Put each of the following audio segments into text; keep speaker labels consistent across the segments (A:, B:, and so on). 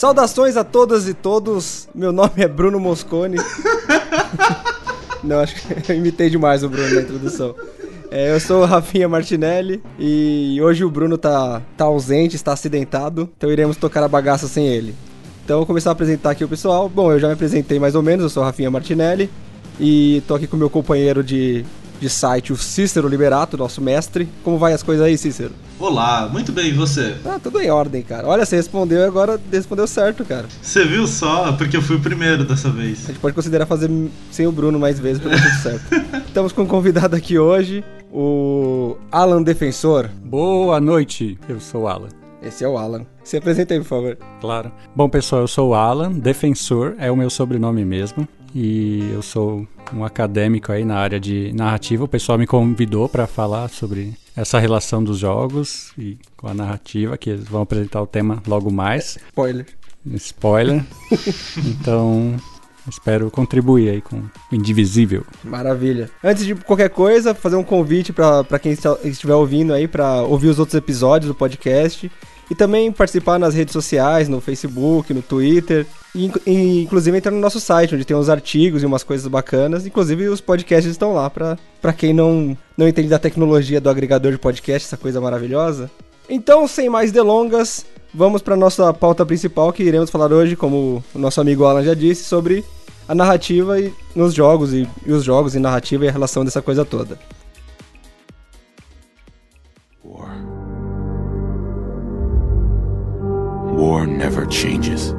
A: Saudações a todas e todos. Meu nome é Bruno Moscone. Não, acho que eu imitei demais o Bruno na introdução. É, eu sou o Rafinha Martinelli e hoje o Bruno tá, tá ausente, está acidentado, então iremos tocar a bagaça sem ele. Então vou começar a apresentar aqui o pessoal. Bom, eu já me apresentei mais ou menos, eu sou o Rafinha Martinelli e tô aqui com o meu companheiro de, de site, o Cícero Liberato, nosso mestre. Como vai as coisas aí, Cícero?
B: Olá, muito bem, e você?
A: Ah, tudo em ordem, cara. Olha, você respondeu e agora respondeu certo, cara.
B: Você viu só? Porque eu fui o primeiro dessa vez.
A: A gente pode considerar fazer sem o Bruno mais vezes pra dar tudo certo. Estamos com um convidado aqui hoje, o Alan Defensor.
C: Boa noite, eu sou o Alan.
A: Esse é o Alan. Se apresenta aí, por favor.
C: Claro. Bom, pessoal, eu sou o Alan, Defensor é o meu sobrenome mesmo. E eu sou um acadêmico aí na área de narrativa. O pessoal me convidou para falar sobre essa relação dos jogos e com a narrativa, que eles vão apresentar o tema logo mais.
A: Spoiler.
C: Spoiler. então, espero contribuir aí com o Indivisível.
A: Maravilha. Antes de qualquer coisa, fazer um convite para quem estiver ouvindo aí para ouvir os outros episódios do podcast e também participar nas redes sociais, no Facebook, no Twitter. E, inclusive entrar no nosso site, onde tem uns artigos e umas coisas bacanas. Inclusive os podcasts estão lá para quem não, não entende da tecnologia do agregador de podcast, essa coisa maravilhosa. Então, sem mais delongas, vamos para nossa pauta principal que iremos falar hoje, como o nosso amigo Alan já disse, sobre a narrativa e, nos jogos e, e os jogos e narrativa e a relação dessa coisa toda. War. War never changes.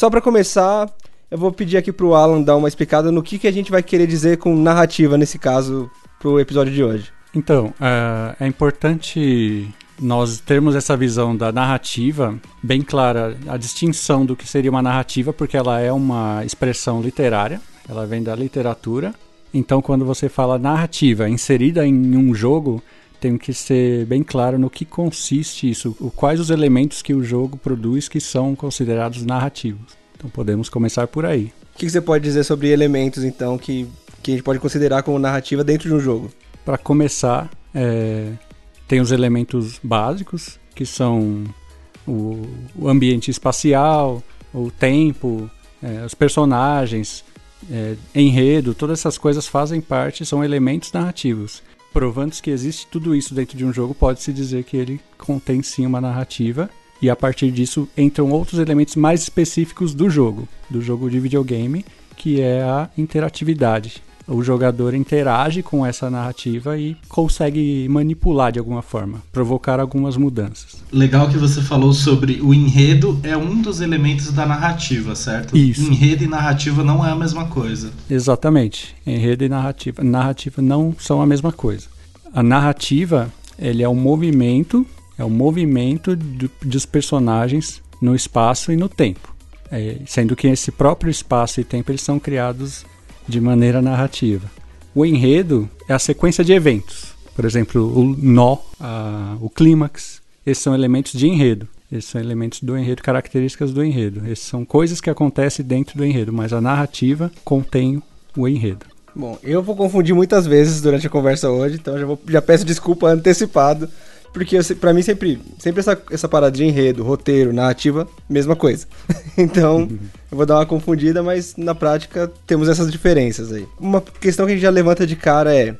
A: Só para começar, eu vou pedir aqui pro Alan dar uma explicada no que, que a gente vai querer dizer com narrativa nesse caso pro episódio de hoje.
C: Então, uh, é importante nós termos essa visão da narrativa bem clara, a distinção do que seria uma narrativa, porque ela é uma expressão literária, ela vem da literatura. Então, quando você fala narrativa inserida em um jogo, tem que ser bem claro no que consiste isso, quais os elementos que o jogo produz que são considerados narrativos. Então podemos começar por aí.
A: O que você pode dizer sobre elementos, então, que, que a gente pode considerar como narrativa dentro de um jogo?
C: Para começar, é, tem os elementos básicos, que são o, o ambiente espacial, o tempo, é, os personagens, é, enredo, todas essas coisas fazem parte, são elementos narrativos provando que existe tudo isso dentro de um jogo, pode-se dizer que ele contém sim uma narrativa. E a partir disso entram outros elementos mais específicos do jogo, do jogo de videogame, que é a interatividade o jogador interage com essa narrativa e consegue manipular de alguma forma, provocar algumas mudanças.
B: Legal que você falou sobre o enredo é um dos elementos da narrativa, certo?
C: Isso.
B: Enredo e narrativa não é a mesma coisa.
C: Exatamente. Enredo e narrativa, narrativa não são a mesma coisa. A narrativa, ele é um movimento, é um movimento do, dos personagens no espaço e no tempo. É, sendo que esse próprio espaço e tempo eles são criados de maneira narrativa. O enredo é a sequência de eventos. Por exemplo, o nó, a, o clímax. Esses são elementos de enredo. Esses são elementos do enredo, características do enredo. Esses são coisas que acontecem dentro do enredo, mas a narrativa contém o enredo.
A: Bom, eu vou confundir muitas vezes durante a conversa hoje, então já, vou, já peço desculpa antecipado porque para mim sempre, sempre essa, essa parada de enredo, roteiro, narrativa, mesma coisa. então, eu vou dar uma confundida, mas na prática temos essas diferenças aí. Uma questão que a gente já levanta de cara é: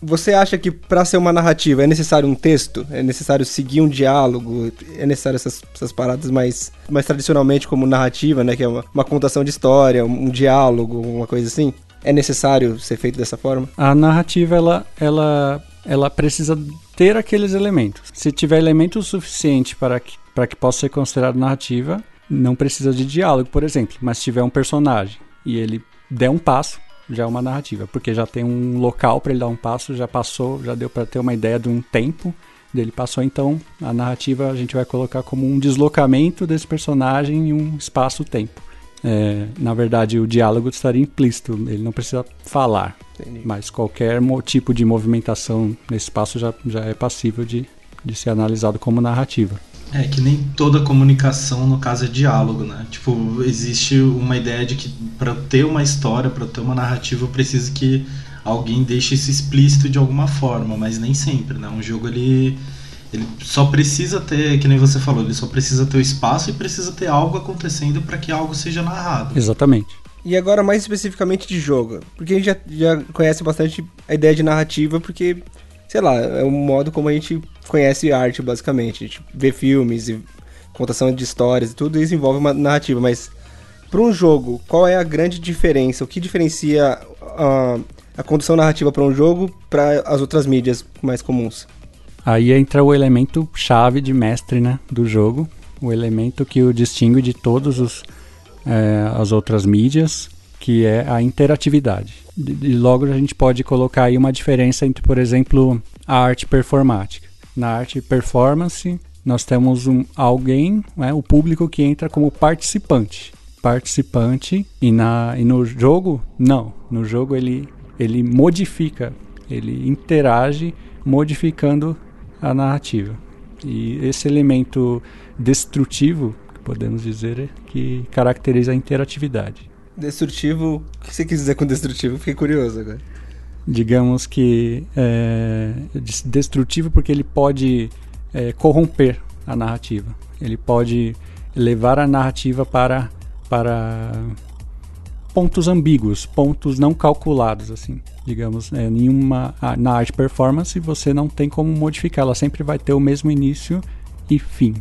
A: você acha que para ser uma narrativa é necessário um texto? É necessário seguir um diálogo? É necessário essas, essas paradas mais, mais tradicionalmente como narrativa, né? Que é uma, uma contação de história, um, um diálogo, uma coisa assim? É necessário ser feito dessa forma?
C: A narrativa, ela, ela ela precisa ter aqueles elementos. Se tiver elemento suficiente para que, para que possa ser considerado narrativa, não precisa de diálogo, por exemplo. Mas se tiver um personagem e ele der um passo, já é uma narrativa, porque já tem um local para ele dar um passo, já passou, já deu para ter uma ideia de um tempo dele passou. Então, a narrativa a gente vai colocar como um deslocamento desse personagem em um espaço-tempo. É, na verdade, o diálogo estaria implícito, ele não precisa falar. Entendi. Mas qualquer tipo de movimentação nesse espaço já, já é passível de, de ser analisado como narrativa.
B: É que nem toda comunicação, no caso, é diálogo, né? Tipo, existe uma ideia de que para ter uma história, para ter uma narrativa, eu preciso que alguém deixe isso explícito de alguma forma, mas nem sempre, né? Um jogo ele Ele só precisa ter, que nem você falou, ele só precisa ter o espaço e precisa ter algo acontecendo para que algo seja narrado.
C: Exatamente.
A: E agora mais especificamente de jogo, porque a gente já, já conhece bastante a ideia de narrativa, porque, sei lá, é um modo como a gente conhece arte, basicamente. A gente vê filmes e contação de histórias e tudo isso envolve uma narrativa, mas para um jogo, qual é a grande diferença? O que diferencia a, a condução narrativa para um jogo para as outras mídias mais comuns?
C: Aí entra o elemento chave de mestre né, do jogo, o elemento que o distingue de todas é, as outras mídias, que é a interatividade. E logo a gente pode colocar aí uma diferença entre, por exemplo, a arte performática. Na arte performance, nós temos um, alguém, né, o público que entra como participante. Participante, e, na, e no jogo, não. No jogo ele, ele modifica, ele interage modificando a narrativa. E esse elemento destrutivo, podemos dizer, é que caracteriza a interatividade.
A: Destrutivo, o que você quis dizer com destrutivo? Fiquei curioso agora.
C: Digamos que é destrutivo porque ele pode é, corromper a narrativa. Ele pode levar a narrativa para, para pontos ambíguos, pontos não calculados, assim, digamos, é, nenhuma na arte performance você não tem como modificar, ela sempre vai ter o mesmo início e fim.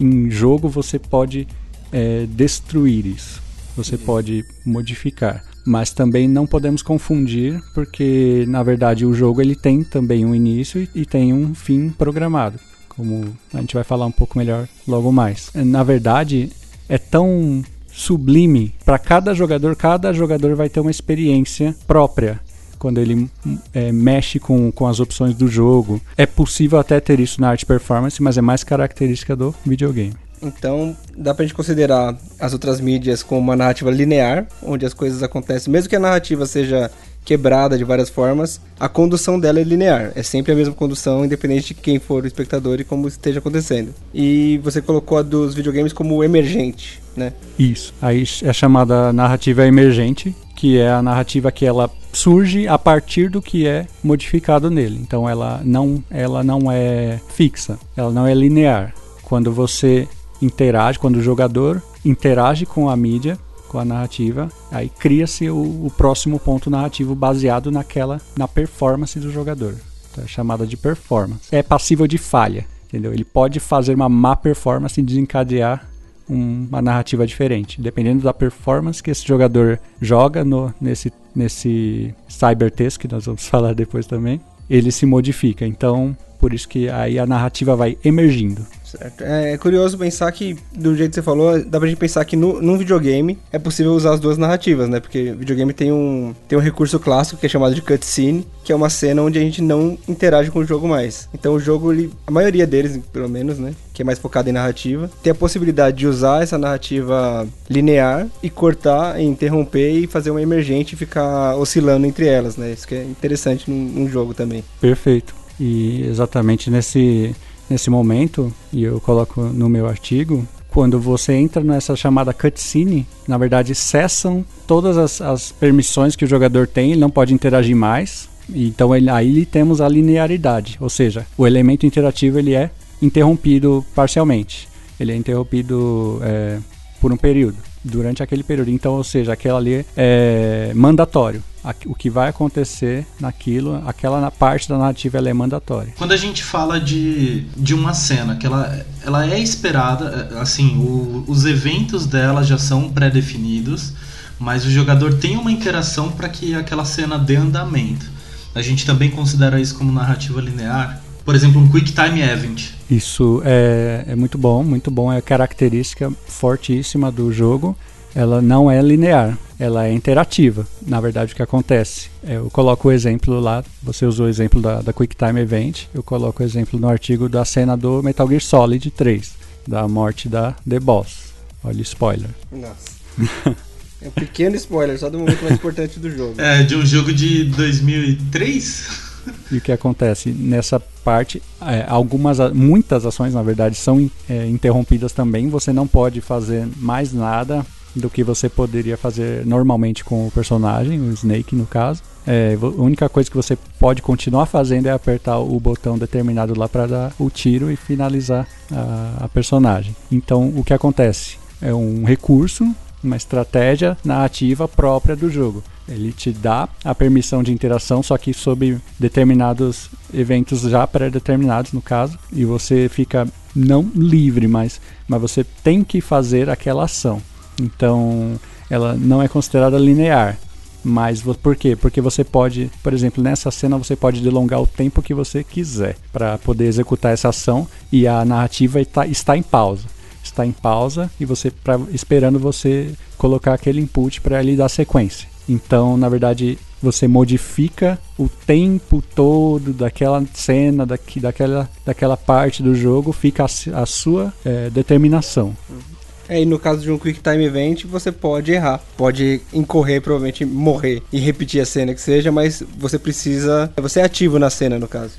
C: Em jogo você pode é, destruir isso, você uhum. pode modificar, mas também não podemos confundir porque na verdade o jogo ele tem também um início e, e tem um fim programado, como a gente vai falar um pouco melhor logo mais. Na verdade é tão sublime para cada jogador. Cada jogador vai ter uma experiência própria quando ele é, mexe com, com as opções do jogo. É possível até ter isso na arte performance, mas é mais característica do videogame.
A: Então, dá pra gente considerar as outras mídias como uma narrativa linear, onde as coisas acontecem, mesmo que a narrativa seja quebrada de várias formas, a condução dela é linear. É sempre a mesma condução, independente de quem for o espectador e como esteja acontecendo. E você colocou a dos videogames como emergente, né?
C: Isso. Aí é chamada narrativa emergente, que é a narrativa que ela surge a partir do que é modificado nele. Então ela não, ela não é fixa, ela não é linear. Quando você interage, quando o jogador interage com a mídia, com a narrativa, aí cria-se o, o, próximo ponto narrativo baseado naquela na performance do jogador. Então é chamada de performance. É passível de falha, entendeu? Ele pode fazer uma má performance e desencadear uma narrativa diferente, dependendo da performance que esse jogador joga no, nesse nesse cybertexto que nós vamos falar depois também. Ele se modifica. Então, por isso que aí a narrativa vai emergindo.
A: Certo. É, é, curioso pensar que, do jeito que você falou, dá pra gente pensar que no, num videogame é possível usar as duas narrativas, né? Porque o videogame tem um, tem um recurso clássico que é chamado de cutscene, que é uma cena onde a gente não interage com o jogo mais. Então o jogo, ele, a maioria deles, pelo menos, né? Que é mais focado em narrativa, tem a possibilidade de usar essa narrativa linear e cortar, interromper e fazer uma emergente e ficar oscilando entre elas, né? Isso que é interessante num, num jogo também.
C: Perfeito. E exatamente nesse nesse momento, e eu coloco no meu artigo, quando você entra nessa chamada cutscene, na verdade cessam todas as, as permissões que o jogador tem, ele não pode interagir mais. Então ele, aí temos a linearidade, ou seja, o elemento interativo ele é interrompido parcialmente. Ele é interrompido é, por um período, durante aquele período. Então, ou seja, aquela ali é mandatório o que vai acontecer naquilo, aquela parte da narrativa ela é mandatória.
B: Quando a gente fala de, de uma cena que ela, ela é esperada, é, assim, o, os eventos dela já são pré-definidos, mas o jogador tem uma interação para que aquela cena dê andamento. A gente também considera isso como narrativa linear. Por exemplo, um Quick Time Event.
C: Isso é, é muito bom, muito bom, é característica fortíssima do jogo ela não é linear, ela é interativa. Na verdade, o que acontece? Eu coloco o exemplo lá, você usou o exemplo da, da QuickTime Event, eu coloco o exemplo no artigo da cena do Metal Gear Solid 3, da morte da The Boss. Olha o spoiler.
A: Nossa. é um pequeno spoiler, só do momento mais importante do jogo.
B: É, de um jogo de 2003?
C: E o que acontece? Nessa parte, é, algumas, muitas ações, na verdade, são é, interrompidas também. Você não pode fazer mais nada do que você poderia fazer normalmente com o personagem, o Snake no caso. É, a única coisa que você pode continuar fazendo é apertar o botão determinado lá para dar o tiro e finalizar a, a personagem. Então, o que acontece? É um recurso, uma estratégia narrativa própria do jogo. Ele te dá a permissão de interação, só que sob determinados eventos já pré-determinados, no caso, e você fica não livre, mas, mas você tem que fazer aquela ação. Então, ela não é considerada linear. Mas por quê? Porque você pode, por exemplo, nessa cena você pode delongar o tempo que você quiser para poder executar essa ação e a narrativa está, está em pausa. Está em pausa e você pra, esperando você colocar aquele input para ele dar sequência. Então, na verdade, você modifica o tempo todo daquela cena, daqui, daquela, daquela parte do jogo, fica a, a sua é, determinação.
A: Uhum. É, e no caso de um Quick Time Event, você pode errar. Pode incorrer, provavelmente morrer e repetir a cena que seja, mas você precisa. Você é ativo na cena, no caso.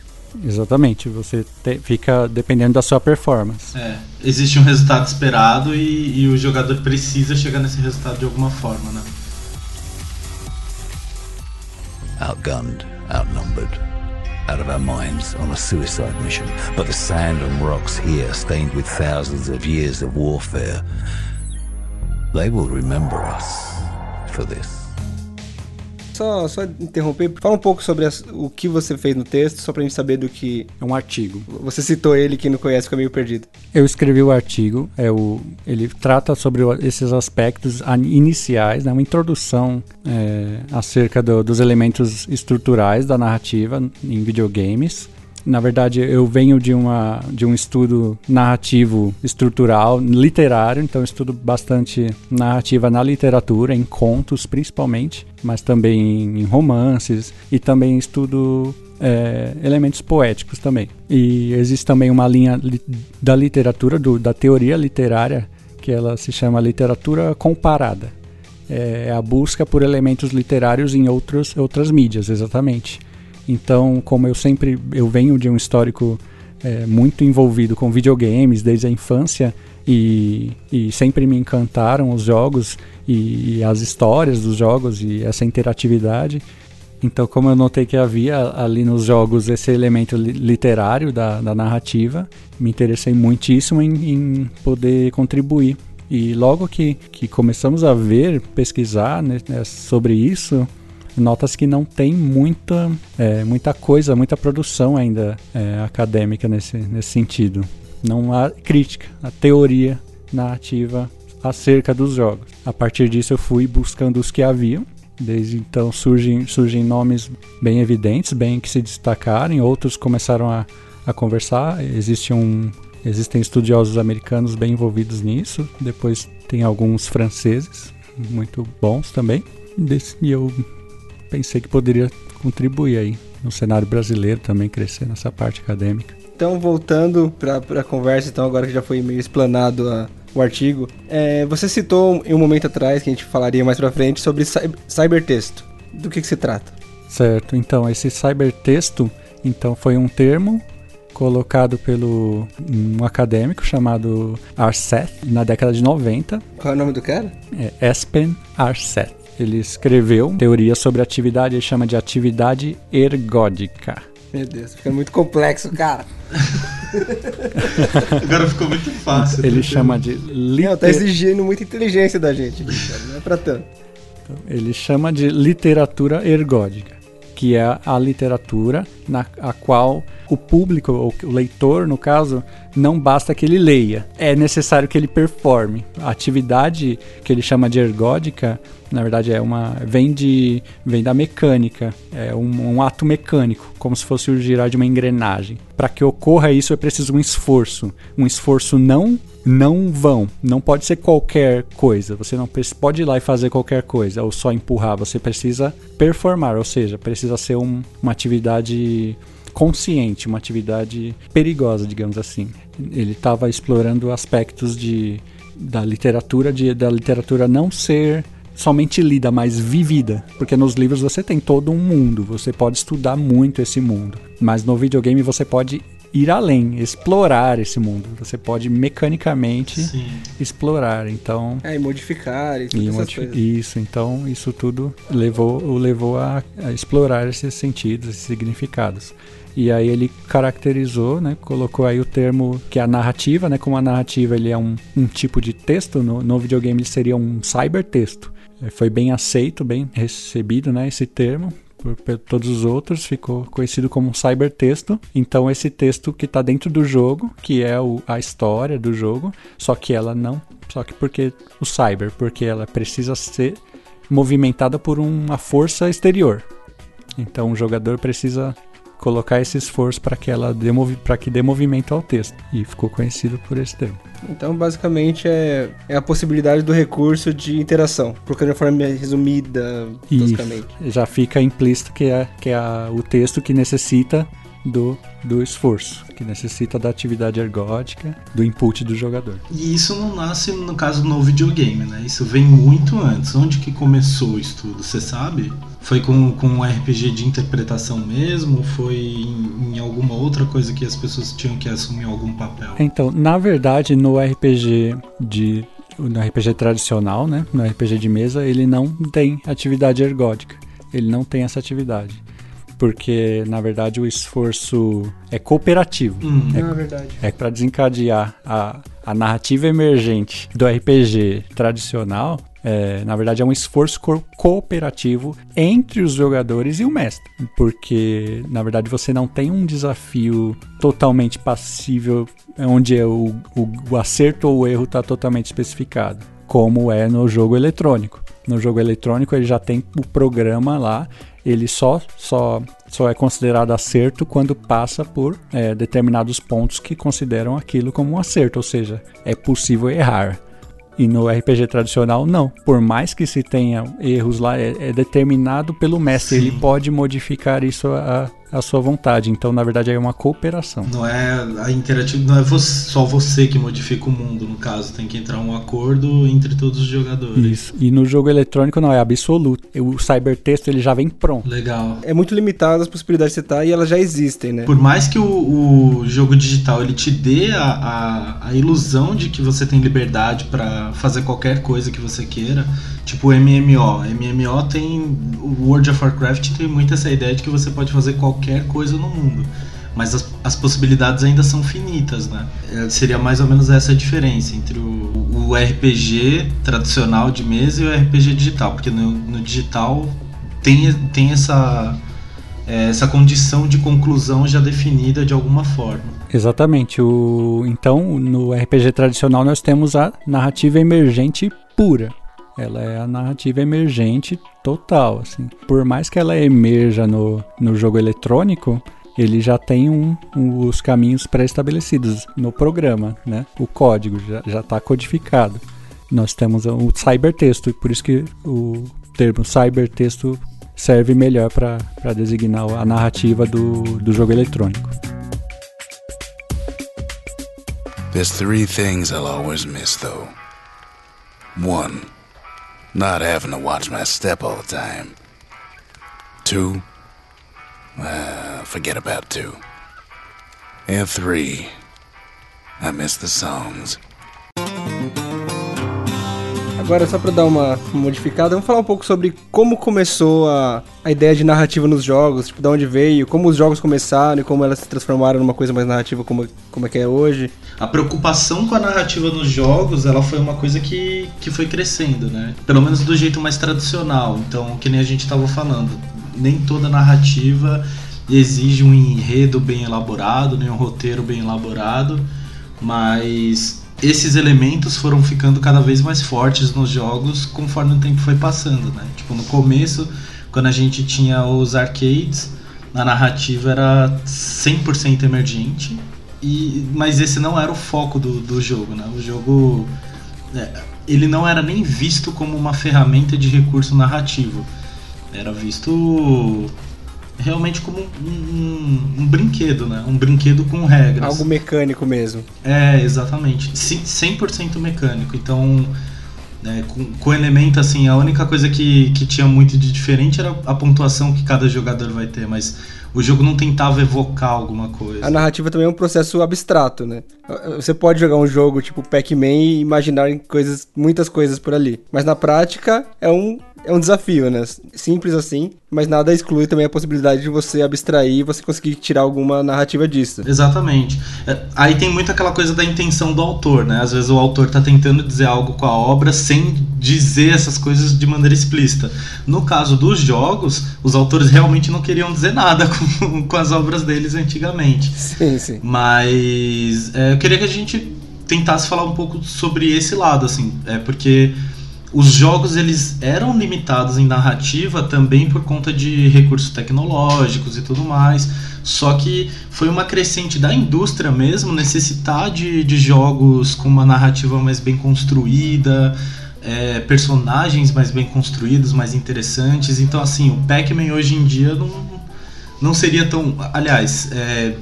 C: Exatamente, você te, fica dependendo da sua performance.
B: É, existe um resultado esperado e, e o jogador precisa chegar nesse resultado de alguma forma, né? Outgunned, outnumbered. out of our minds on a suicide mission, but the sand and rocks here, stained with thousands of years of warfare, they will remember us for this.
A: Só, só interromper, fala um pouco sobre as, o que você fez no texto, só pra gente saber do que.
C: É um artigo.
A: Você citou ele, quem não conhece fica meio perdido.
C: Eu escrevi o artigo, é o, ele trata sobre esses aspectos iniciais, né, uma introdução é, acerca do, dos elementos estruturais da narrativa em videogames. Na verdade, eu venho de, uma, de um estudo narrativo estrutural, literário, então estudo bastante narrativa na literatura, em contos principalmente, mas também em romances e também estudo é, elementos poéticos também. E existe também uma linha li da literatura, do, da teoria literária, que ela se chama literatura comparada. É a busca por elementos literários em outros, outras mídias, exatamente. Então, como eu sempre eu venho de um histórico é, muito envolvido com videogames desde a infância e, e sempre me encantaram os jogos e, e, as histórias dos jogos e essa interatividade. Então, como eu notei que havia ali nos jogos esse elemento literário da, da narrativa, me interessei muitíssimo em, em poder contribuir. E logo que, que começamos a ver, pesquisar né, sobre isso, nota-se que não tem muita, é, muita coisa, muita produção ainda é, acadêmica nesse, nesse sentido. Não há crítica, a teoria narrativa acerca dos jogos. A partir disso eu fui buscando os que haviam. Desde então surgem, surgem nomes bem evidentes, bem que se destacarem, outros começaram a, a conversar. Existe um, existem estudiosos americanos bem envolvidos nisso, depois tem alguns franceses muito bons também. E eu pensei que poderia contribuir aí no cenário brasileiro também crescer nessa parte acadêmica.
A: Então, voltando para a conversa, então agora que já foi meio explanado a, o artigo, é, você citou em um momento atrás, que a gente falaria mais para frente, sobre cybertexto. Do que, que se trata?
C: Certo, então esse cybertexto então, foi um termo colocado pelo um acadêmico chamado Arseth na década de 90.
A: Qual é o nome do cara?
C: É Espen Arseth. Ele escreveu teoria sobre atividade, ele chama de atividade ergódica.
A: Meu Deus, fica muito complexo, cara.
B: Agora ficou muito fácil.
C: Ele chama de.
A: Liter... Não, tá exigindo muita inteligência da gente, não é pra tanto.
C: Então, ele chama de literatura ergódica, que é a literatura na a qual o público, ou o leitor, no caso, não basta que ele leia, é necessário que ele performe. A atividade que ele chama de ergódica, na verdade, é uma vem de vem da mecânica, é um, um ato mecânico, como se fosse o girar de uma engrenagem. Para que ocorra isso é preciso um esforço, um esforço não não vão, não pode ser qualquer coisa. Você não pode ir lá e fazer qualquer coisa ou só empurrar. Você precisa performar, ou seja, precisa ser um, uma atividade consciente, uma atividade perigosa, digamos assim. Ele estava explorando aspectos de, da literatura, de, da literatura não ser somente lida, mas vivida, porque nos livros você tem todo um mundo, você pode estudar muito esse mundo, mas no videogame você pode ir além, explorar esse mundo. Você pode mecanicamente
B: Sim.
C: explorar. Então,
A: É, e modificar e
C: e
A: todas essas
C: modi-
A: coisas.
C: isso, então isso tudo levou, o levou a, a explorar esses sentidos, esses significados. E aí ele caracterizou, né, colocou aí o termo que é a narrativa, né, como a narrativa ele é um, um tipo de texto, no, no videogame ele seria um cybertexto. Eh, Foi bem aceito, bem recebido, né, esse termo por, por todos os outros, ficou conhecido como um cybertexto. Então esse texto que está dentro do jogo, que é o- a história do jogo, só que ela não, só que porque o cyber, porque ela precisa ser movimentada por uma força exterior. Então o jogador precisa colocar esse esforço para que ela dê movi- pra que dê movimento ao texto e ficou conhecido por esse termo.
A: Então, basicamente, é, é a possibilidade do recurso de interação. Colocando de forma resumida,
C: Isso.
A: toscamente.
C: Já fica implícito que é, que é a- o texto que necessita do, do esforço, que necessita da atividade ergótica, do input do jogador.
B: E isso não nasce, no caso, no videogame, né? Isso vem muito antes. Onde que começou isso tudo, você sabe? Foi com, com um RPG de interpretação mesmo? Foi em, em alguma outra coisa que as pessoas tinham que assumir algum papel?
C: Então, na verdade, no RPG de no RPG tradicional, né, no RPG de mesa, ele não tem atividade ergótica. Ele não tem essa atividade. Porque, na verdade, o esforço é cooperativo.
B: Hum,
A: É verdade.
C: É para desencadear a, a narrativa emergente do RPG tradicional. É, na verdade, é um esforço co- cooperativo entre os jogadores e o mestre. Porque, na verdade, você não tem um desafio totalmente passível, onde é o, o, o acerto ou o erro está totalmente especificado, como é no jogo eletrônico. No jogo eletrônico, ele já tem o programa lá, ele só, só, só é considerado acerto quando passa por é, determinados pontos que consideram aquilo como um acerto, ou seja, é possível errar. E no RPG tradicional, não. Por mais que se tenha erros lá, é, é determinado pelo mestre.
B: Sim.
C: Ele pode modificar isso à, à sua vontade. Então, na verdade, é uma cooperação.
B: Não é a interativo, não é você- só você que modifica o mundo, no caso, tem que entrar um acordo entre todos os jogadores.
C: Isso. E no jogo eletrônico não é absoluto. O cybertexto ele já vem pronto.
B: Legal.
A: É muito limitado as possibilidades que você tá e elas já existem, né?
B: Por mais que o, o jogo digital ele te dê a, a, a ilusão de que você tem liberdade pra fazer qualquer coisa que você queira, tipo MMO. MMO tem. O World of Warcraft tem muito essa ideia de que você pode fazer qualquer coisa no mundo. Mas as, as possibilidades ainda são finitas, né? É, seria mais ou menos essa a diferença entre o, o RPG tradicional de mesa e o RPG digital. Porque no, no digital tem, tem essa, é, essa condição de conclusão já definida de alguma forma.
C: Exatamente. O... Então, no RPG tradicional, nós temos a narrativa emergente pura. Ela é a narrativa emergente total. Assim. Por mais que ela emerja no, no jogo eletrônico, ele já tem um, um- os caminhos pré-estabelecidos no programa, né? O código já está codificado. Nós temos o cybertexto, por isso que o termo cybertexto serve melhor para designar a narrativa do, do jogo eletrônico.
D: There's three things I'll always miss, though. One, not having to watch my step all the time. Two, well, forget about two. And three, I miss the songs.
A: Agora, só pra dar uma modificada, vamos falar um pouco sobre como começou a, a ideia de narrativa nos jogos, tipo, de onde veio, como os jogos começaram e como elas se transformaram numa coisa mais narrativa como, como é que é hoje.
B: A preocupação com a narrativa nos jogos, ela foi uma coisa que, que foi crescendo, né? Pelo menos do jeito mais tradicional. Então, que nem a gente estava falando, nem toda narrativa exige um enredo bem elaborado, nem um roteiro bem elaborado, mas esses elementos foram ficando cada vez mais fortes nos jogos conforme o tempo foi passando, né? Tipo, no começo, quando a gente tinha os arcades, a narrativa era 100% emergente, e, mas esse não era o foco do, do jogo, né? O jogo é, ele não era nem visto como uma ferramenta de recurso narrativo. Era visto realmente como um, um- um brinquedo, né? Um brinquedo com regras.
A: Algo mecânico mesmo.
B: É, exatamente. Sim, 100% mecânico. Então, né, com, com elemento assim, a única coisa que, que tinha muito de diferente era a pontuação que cada jogador vai ter, mas o jogo não tentava evocar alguma coisa.
A: A narrativa também é um processo abstrato, né? Você pode jogar um jogo tipo Pac-Man e imaginar coisas, muitas coisas por ali. Mas na prática é um é um desafio, né? Simples assim, mas nada exclui também a possibilidade de você abstrair e você conseguir tirar alguma narrativa disso.
B: Exatamente. É, aí tem muito aquela coisa da intenção do autor, né? Às vezes o autor tá tentando dizer algo com a obra sem dizer essas coisas de maneira explícita. No caso dos jogos, os autores realmente não queriam dizer nada com, com as obras deles antigamente.
A: Sim, sim.
B: Mas é, eu queria que a gente tentasse falar um pouco sobre esse lado, assim, é porque os jogos eles eram limitados em narrativa também por conta de recursos tecnológicos e tudo mais. Só que foi uma crescente da indústria mesmo necessitar de, de jogos com uma narrativa mais bem construída, é, personagens mais bem construídos, mais interessantes. Então, assim, o Pac-Man hoje em dia não, não seria tão. Aliás, é,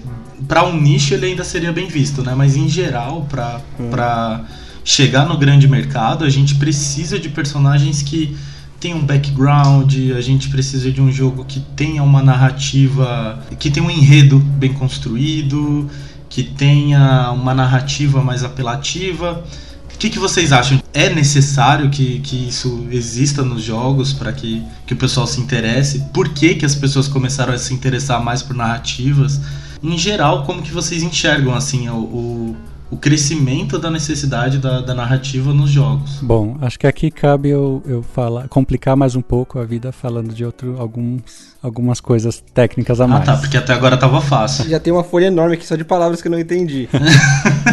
B: para um nicho ele ainda seria bem visto, né? Mas em geral, para. Hum chegar no grande mercado, a gente precisa de personagens que tenham um background, a gente precisa de um jogo que tenha uma narrativa, que tenha um enredo bem construído, que tenha uma narrativa mais apelativa. O que, que vocês acham? É necessário que, que isso exista nos jogos para que, que o pessoal se interesse? Por que, que as pessoas começaram a se interessar mais por narrativas? Em geral, como que vocês enxergam assim o, o o crescimento da necessidade da, da, narrativa nos jogos.
C: Bom, acho que aqui cabe eu, eu falar, complicar mais um pouco a vida falando de outro, alguns, algumas coisas técnicas a mais.
B: Ah, tá, porque até agora tava fácil.
A: Já tem uma folha enorme aqui só de palavras que eu não entendi.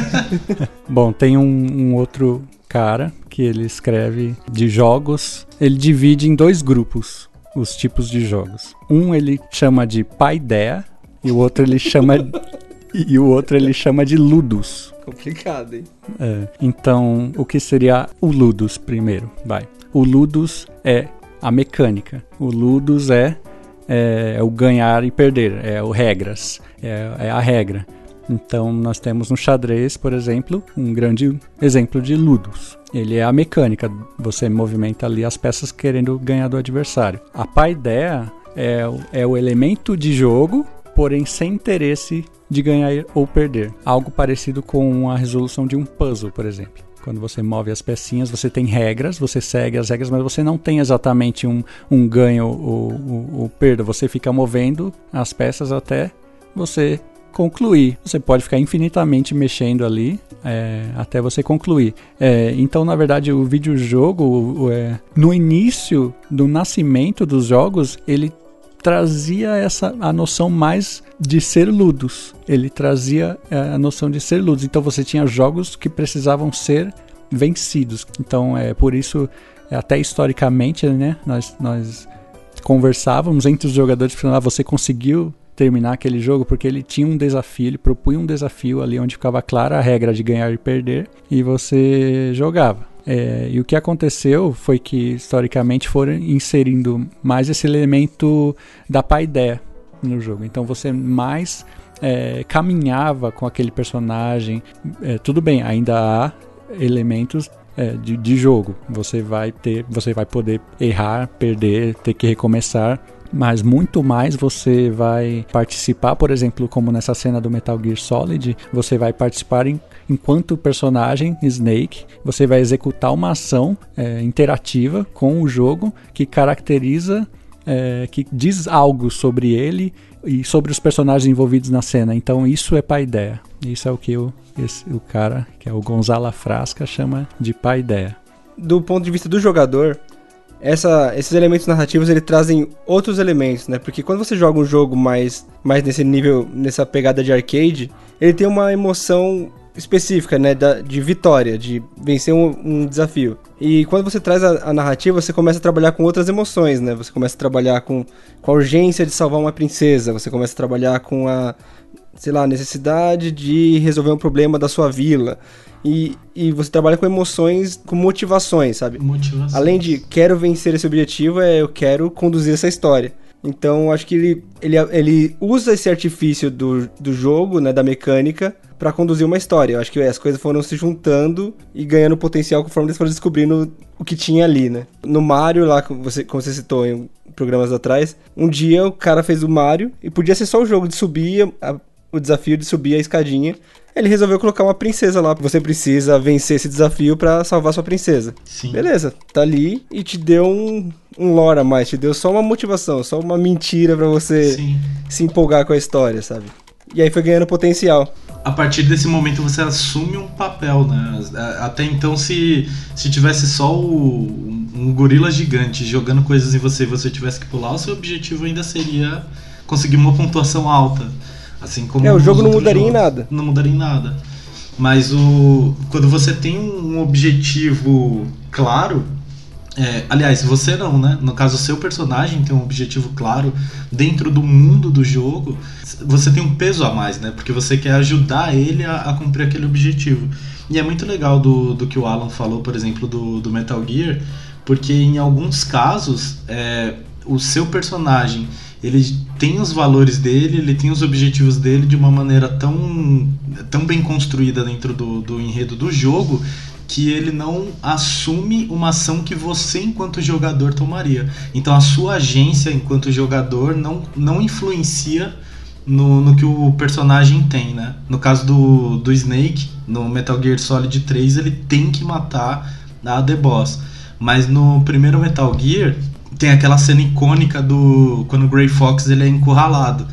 C: Bom, tem um, um outro cara que ele escreve de jogos. Ele divide em dois grupos os tipos de jogos. Um ele chama de paideia e o outro ele chama e o outro ele chama de ludos.
A: Complicado, hein?
C: É. Então, o que seria o Ludus primeiro? Vai. O Ludus é a mecânica. O Ludus é, é, é o ganhar e perder, é o regras, é, é a regra. Então, nós temos no xadrez, por exemplo, um grande exemplo de Ludus. Ele é a mecânica, você movimenta ali as peças querendo ganhar do adversário. A paideia é, é o elemento de jogo, porém sem interesse de ganhar ou perder. Algo parecido com a resolução de um puzzle, por exemplo. Quando você move as pecinhas, você tem regras, você segue as regras, mas você não tem exatamente um, um ganho ou, ou, ou perda. Você fica movendo as peças até você concluir. Você pode ficar infinitamente mexendo ali é, até você concluir. É, então, na verdade, o videojogo, o, é, no início do nascimento dos jogos, ele trazia essa a noção mais de ser ludos. Ele trazia é, a noção de ser ludos. Então você tinha jogos que precisavam ser vencidos. Então é por isso até historicamente, né, nós nós conversávamos entre os jogadores falando, ah, você conseguiu terminar aquele jogo porque ele tinha um desafio, ele propunha um desafio ali onde ficava clara a regra de ganhar e perder e você jogava. É, e o que aconteceu foi que, historicamente, foram inserindo mais esse elemento da paideia no jogo. Então você mais é, caminhava com aquele personagem. É, tudo bem, ainda há elementos é, de, de, jogo. Você vai ter, você vai poder errar, perder, ter que recomeçar mas muito mais você vai participar, por exemplo, como nessa cena do Metal Gear Solid, você vai participar em, enquanto personagem Snake, você vai executar uma ação é, interativa com o jogo que caracteriza, é, que diz algo sobre ele e sobre os personagens envolvidos na cena. Então isso é paideia. Isso é o que o, esse, o cara, que é o Gonzalo Frasca, chama de paideia.
A: Do ponto de vista do jogador, essa, esses elementos narrativos ele trazem outros elementos, né? Porque quando você joga um jogo mais, mais nesse nível, nessa pegada de arcade, ele tem uma emoção específica, né? Da, de vitória, de vencer um, um desafio. E quando você traz a, a, narrativa, você começa a trabalhar com outras emoções, né? Você começa a trabalhar com, com a urgência de salvar uma princesa, você começa a trabalhar com a, sei lá, necessidade de resolver um problema da sua vila. E, e você trabalha com emoções, com motivações, sabe?
B: Motivações.
A: Além de quero vencer esse objetivo, é eu quero conduzir essa história. Então, acho que ele, ele, ele usa esse artifício do, do jogo, né, da mecânica, para conduzir uma história. Eu acho que as coisas foram se juntando e ganhando potencial conforme eles foram descobrindo o que tinha ali, né? No Mario, lá, como você, como você citou em programas atrás, um dia o cara fez o Mario e podia ser só o jogo de subir, a, o desafio de subir a escadinha. Ele resolveu colocar uma princesa lá. Você precisa vencer esse desafio para salvar sua princesa.
B: Sim.
A: Beleza, tá ali e te deu um, um lore a mais, te deu só uma motivação, só uma mentira para você
B: Sim.
A: se empolgar com a história, sabe? E aí foi ganhando potencial.
B: A partir desse momento você assume um papel, né? Até então, se, se tivesse só o, um gorila gigante jogando coisas em você e você tivesse que pular, o seu objetivo ainda seria conseguir uma pontuação alta. Assim como
A: É, o jogo não mudaria em
B: jogos.
A: nada.
B: Não mudaria em nada. Mas o quando você tem um objetivo claro, é, aliás, você não, né? No caso, o seu personagem tem um objetivo claro dentro do mundo do jogo, você tem um peso a mais, né? Porque você quer ajudar ele a, a cumprir aquele objetivo. E é muito legal do, do que o Alan falou, por exemplo, do, do Metal Gear, porque em alguns casos é, o seu personagem ele tem os valores dele, ele tem os objetivos dele de uma maneira tão, tão bem construída dentro do, do enredo do jogo que ele não assume uma ação que você, enquanto jogador, tomaria. Então a sua agência, enquanto jogador, não, não influencia no, no que o personagem tem, né? No caso do, do Snake, no Metal Gear Solid 3, ele tem que matar a The Boss. Mas no primeiro Metal Gear, tem aquela cena icônica do quando o Grey Fox ele é encurralado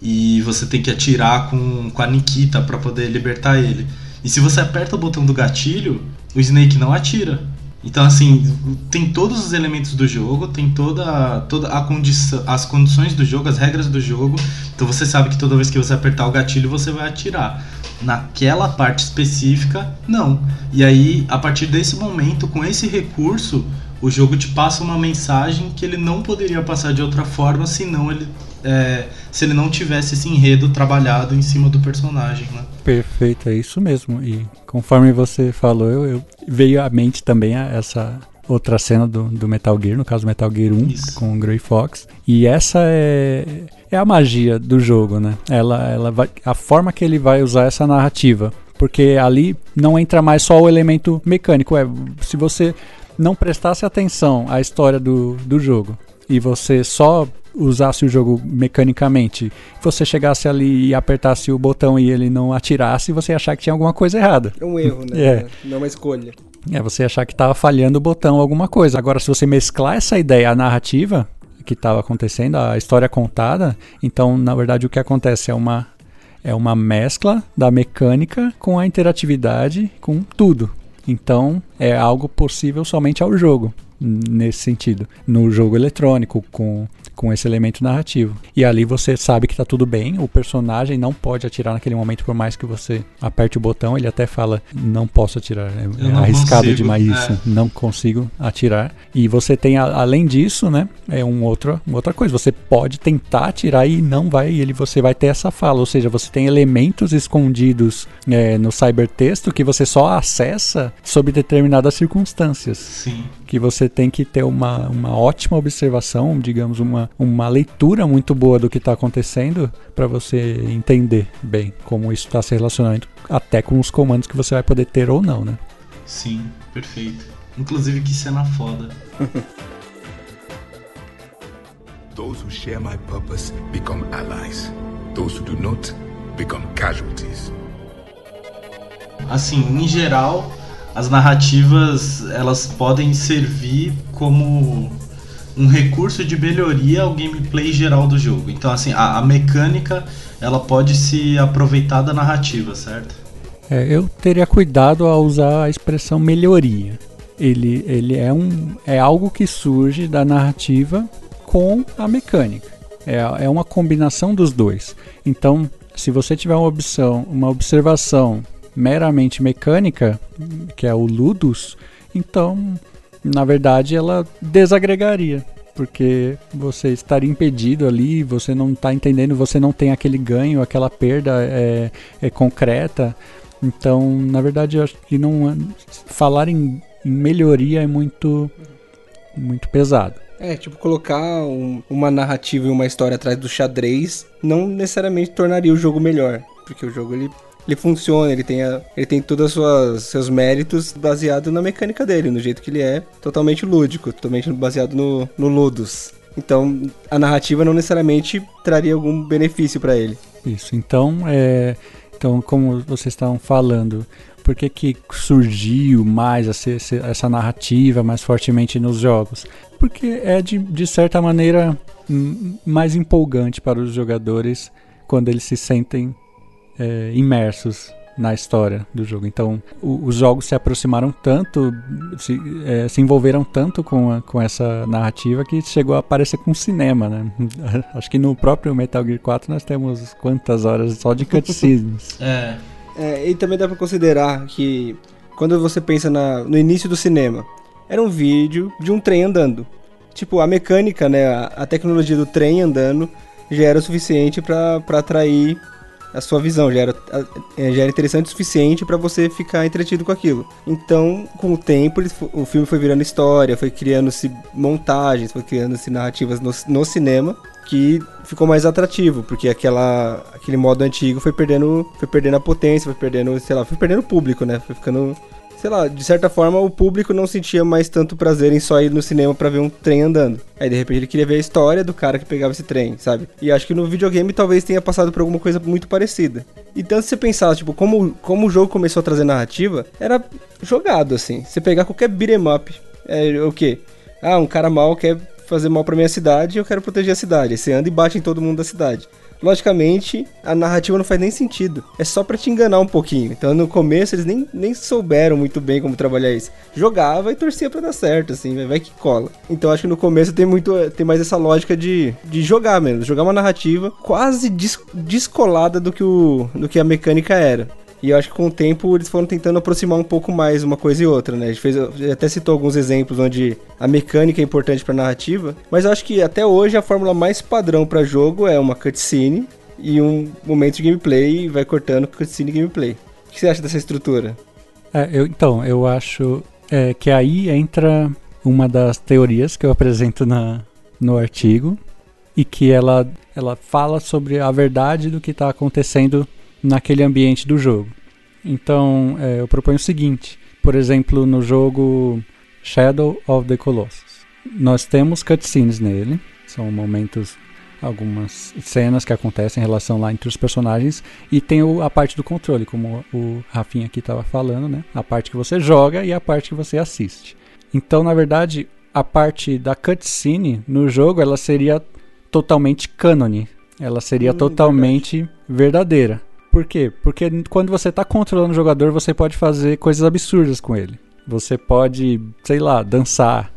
B: e você tem que atirar com, com a Nikita para poder libertar ele. E se você aperta o botão do gatilho, o Snake não atira. Então assim, tem todos os elementos do jogo, tem toda toda a condição, as condições do jogo, as regras do jogo. Então você sabe que toda vez que você apertar o gatilho, você vai atirar. Naquela parte específica, não. E aí, a partir desse momento, com esse recurso, o jogo te passa uma mensagem que ele não poderia passar de outra forma senão ele é, se ele não tivesse esse enredo trabalhado em cima do personagem, né?
C: Perfeito, é isso mesmo. E conforme você falou, eu, eu veio à mente também essa outra cena do, do Metal Gear, no caso Metal Gear 1,
B: Isso.
C: com o Grey Fox. E essa é, é a magia do jogo, né? Ela, ela vai, a forma que ele vai usar essa narrativa. Porque ali não entra mais só o elemento mecânico. É, se você não prestasse atenção à história do, do jogo e você só usasse o jogo mecanicamente, você chegasse ali e apertasse o botão e ele não atirasse, você ia achar que tinha alguma coisa errada.
A: É um erro, né?
C: É.
A: Não é uma escolha.
C: É, você achar que estava falhando o botão alguma coisa. Agora, se você mesclar essa ideia, a narrativa que estava acontecendo, a história contada, então, na verdade, o que acontece é uma é uma mescla da mecânica com a interatividade, com tudo. Então, é algo possível somente ao jogo, nesse sentido. No jogo eletrônico, com, com esse elemento narrativo. E ali você sabe que tá tudo bem, o personagem não pode atirar naquele momento, por mais que você aperte o botão, ele até fala, não posso atirar, é,
B: Eu
C: é arriscado
B: consigo,
C: demais isso,
B: é.
C: não consigo atirar. E você tem, a- além disso, né, é um outro, uma outra coisa, você pode tentar atirar e não vai, ele, você vai ter essa fala, ou seja, você tem elementos escondidos é, no cybertexto que você só acessa sob determinadas circunstâncias
B: Sim.
C: Que você tem que ter uma, uma ótima observação, digamos, uma, uma leitura muito boa do que está acontecendo para você entender bem como isso está se relacionando, até com os comandos que você vai poder ter ou não, né?
B: Sim, perfeito. Inclusive que cena foda.
E: Those who share my purpose become allies. Those who do not become casualties.
B: Assim, em geral, as narrativas elas podem servir como um recurso de melhoria ao gameplay geral do jogo. Então, assim, a, a mecânica ela pode se aproveitar da narrativa, certo?
C: É, eu teria cuidado ao usar a expressão melhoria. Ele, ele é, um, é algo que surge da narrativa com a mecânica. É, é uma combinação dos dois. Então, se você tiver uma, opção, uma observação meramente mecânica, que é o Ludus, então, na verdade, ela desagregaria. Porque você estaria impedido ali, você não está entendendo, você não tem aquele ganho, aquela perda é, é concreta. Então, na verdade, eu acho que não falar em, melhoria é muito muito pesado.
A: É, tipo, colocar um- uma narrativa e uma história atrás do xadrez não necessariamente tornaria o jogo melhor. Porque o jogo ele ele funciona, ele tem, a, ele tem todos os seus méritos baseado na mecânica dele, no jeito que ele é, totalmente lúdico, totalmente baseado no, no Ludus. Então, a narrativa não necessariamente traria algum benefício para ele.
C: Isso. Então, é, então, como vocês estavam falando, por que, que surgiu mais essa, essa narrativa mais fortemente nos jogos? Porque é de, de certa maneira mais empolgante para os jogadores quando eles se sentem é, imersos na história do jogo. Então, o, os jogos se aproximaram tanto, se, é, se envolveram tanto com, a, com essa narrativa que chegou a parecer com cinema, né? Acho que no próprio Metal Gear 4 nós temos quantas horas só de cutscenes.
B: é.
A: é. E também dá pra considerar que quando você pensa na, no início do cinema, era um vídeo de um trem andando. Tipo, a mecânica, né, a, a tecnologia do trem andando já era o suficiente para atrair a sua visão, já era, já era interessante o suficiente para você ficar entretido com aquilo. Então, com o tempo, o filme foi virando história, foi criando-se montagens, foi criando-se narrativas no, no cinema que ficou mais atrativo, porque aquela, aquele modo antigo foi perdendo, foi perdendo a potência, foi perdendo, sei lá, foi perdendo público, né? Foi ficando sei lá, de certa forma o público não sentia mais tanto prazer em só ir no cinema para ver um trem andando. Aí de repente ele queria ver a história do cara que pegava esse trem, sabe? E acho que no videogame talvez tenha passado por alguma coisa muito parecida. Então se você pensar, tipo, como, como o jogo começou a trazer narrativa, era jogado assim. Você pegar qualquer beat'em up, é o quê? Ah, um cara mal quer fazer mal pra minha cidade e eu quero proteger a cidade. Você anda e bate em todo mundo da cidade logicamente, a narrativa não faz nem sentido. É só para te enganar um pouquinho. Então, no começo, eles nem, nem souberam muito bem como trabalhar isso. Jogava e torcia para dar certo, assim, vai que cola. Então, acho que no começo tem muito tem mais essa lógica de, de jogar mesmo, jogar uma narrativa quase des, descolada do que, o, do que a mecânica era. E eu acho que com o tempo eles foram tentando aproximar um pouco mais uma coisa e outra, né? A gente fez, até citou alguns exemplos onde a mecânica é importante para narrativa, mas eu acho que até hoje a fórmula mais padrão para jogo é uma cutscene e um momento de gameplay e vai cortando cutscene e gameplay. O que você acha dessa estrutura?
C: É, eu, então, eu acho é, que aí entra uma das teorias que eu apresento na, no artigo e que ela, ela fala sobre a verdade do que está acontecendo naquele ambiente do jogo. Então, é, eu proponho o seguinte: por exemplo, no jogo Shadow of the Colossus, nós temos cutscenes nele, são momentos, algumas cenas que acontecem em relação lá entre os personagens, e tem o, a parte do controle, como o Rafinha aqui estava falando, né? A parte que você joga e a parte que você assiste. Então, na verdade, a parte da cutscene no jogo ela seria totalmente cânone, ela seria hum, totalmente verdade. verdadeira. Por quê? Porque quando você está controlando o jogador, você pode fazer coisas absurdas com ele. Você pode, sei lá, dançar,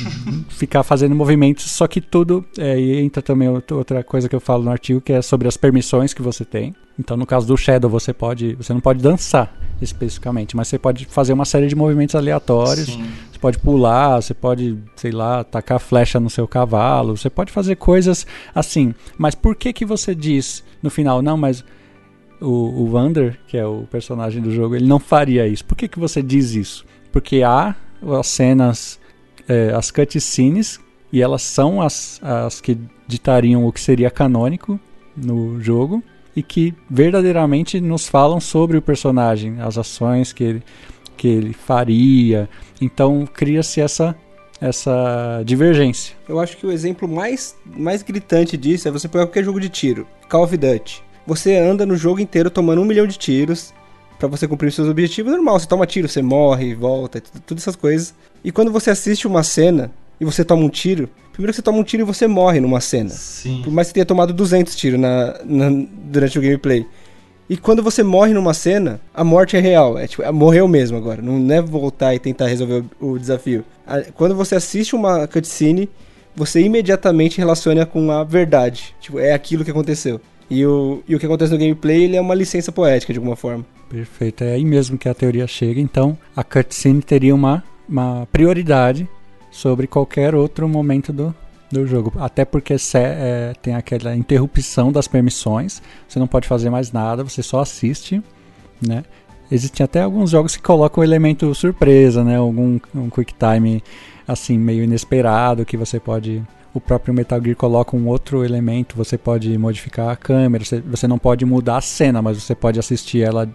C: ficar fazendo movimentos, só que tudo. É, e entra também outra coisa que eu falo no artigo, que é sobre as permissões que você tem. Então, no caso do Shadow, você pode. Você não pode dançar especificamente, mas você pode fazer uma série de movimentos aleatórios. Sim. Você pode pular, você pode, sei lá, tacar flecha no seu cavalo, você pode fazer coisas assim. Mas por que que você diz no final, não, mas o, o que é o personagem do jogo, ele não faria isso. Por que, que você diz isso? Porque há as cenas, é, as cutscenes, e elas são as, as que ditariam o que seria canônico no jogo, e que verdadeiramente nos falam sobre o personagem, as ações que ele, que ele faria. Então cria-se essa essa divergência.
A: Eu acho que o exemplo mais, mais gritante disso é você pegar qualquer jogo de tiro, Call of Duty você anda no jogo inteiro tomando um milhão de tiros para você cumprir seus objetivos. Normal, você toma tiro, você morre, volta, todas essas coisas. E quando você assiste uma cena e você toma um tiro, primeiro que você toma um tiro e você morre numa cena.
B: Sim.
A: Por mais que você tenha tomado 200 tiros na, na, durante o gameplay. E quando você morre numa cena, a morte é real. É tipo, é, morreu mesmo agora. Não é voltar e tentar resolver o, o desafio. Quando você assiste uma cutscene, você imediatamente relaciona com a verdade. Tipo, é aquilo que aconteceu. E o, e o que acontece no gameplay ele é uma licença poética, de alguma forma.
C: Perfeito, é aí mesmo que a teoria chega. Então, a cutscene teria uma, uma prioridade sobre qualquer outro momento do, do jogo. Até porque é, tem aquela interrupção das permissões, você não pode fazer mais nada, você só assiste, né? Existem até alguns jogos que colocam o elemento surpresa, né? Algum um quick time assim meio inesperado que você pode o próprio Metal Gear coloca um outro elemento, você pode modificar a câmera, você, não pode mudar a cena, mas você pode assistir ela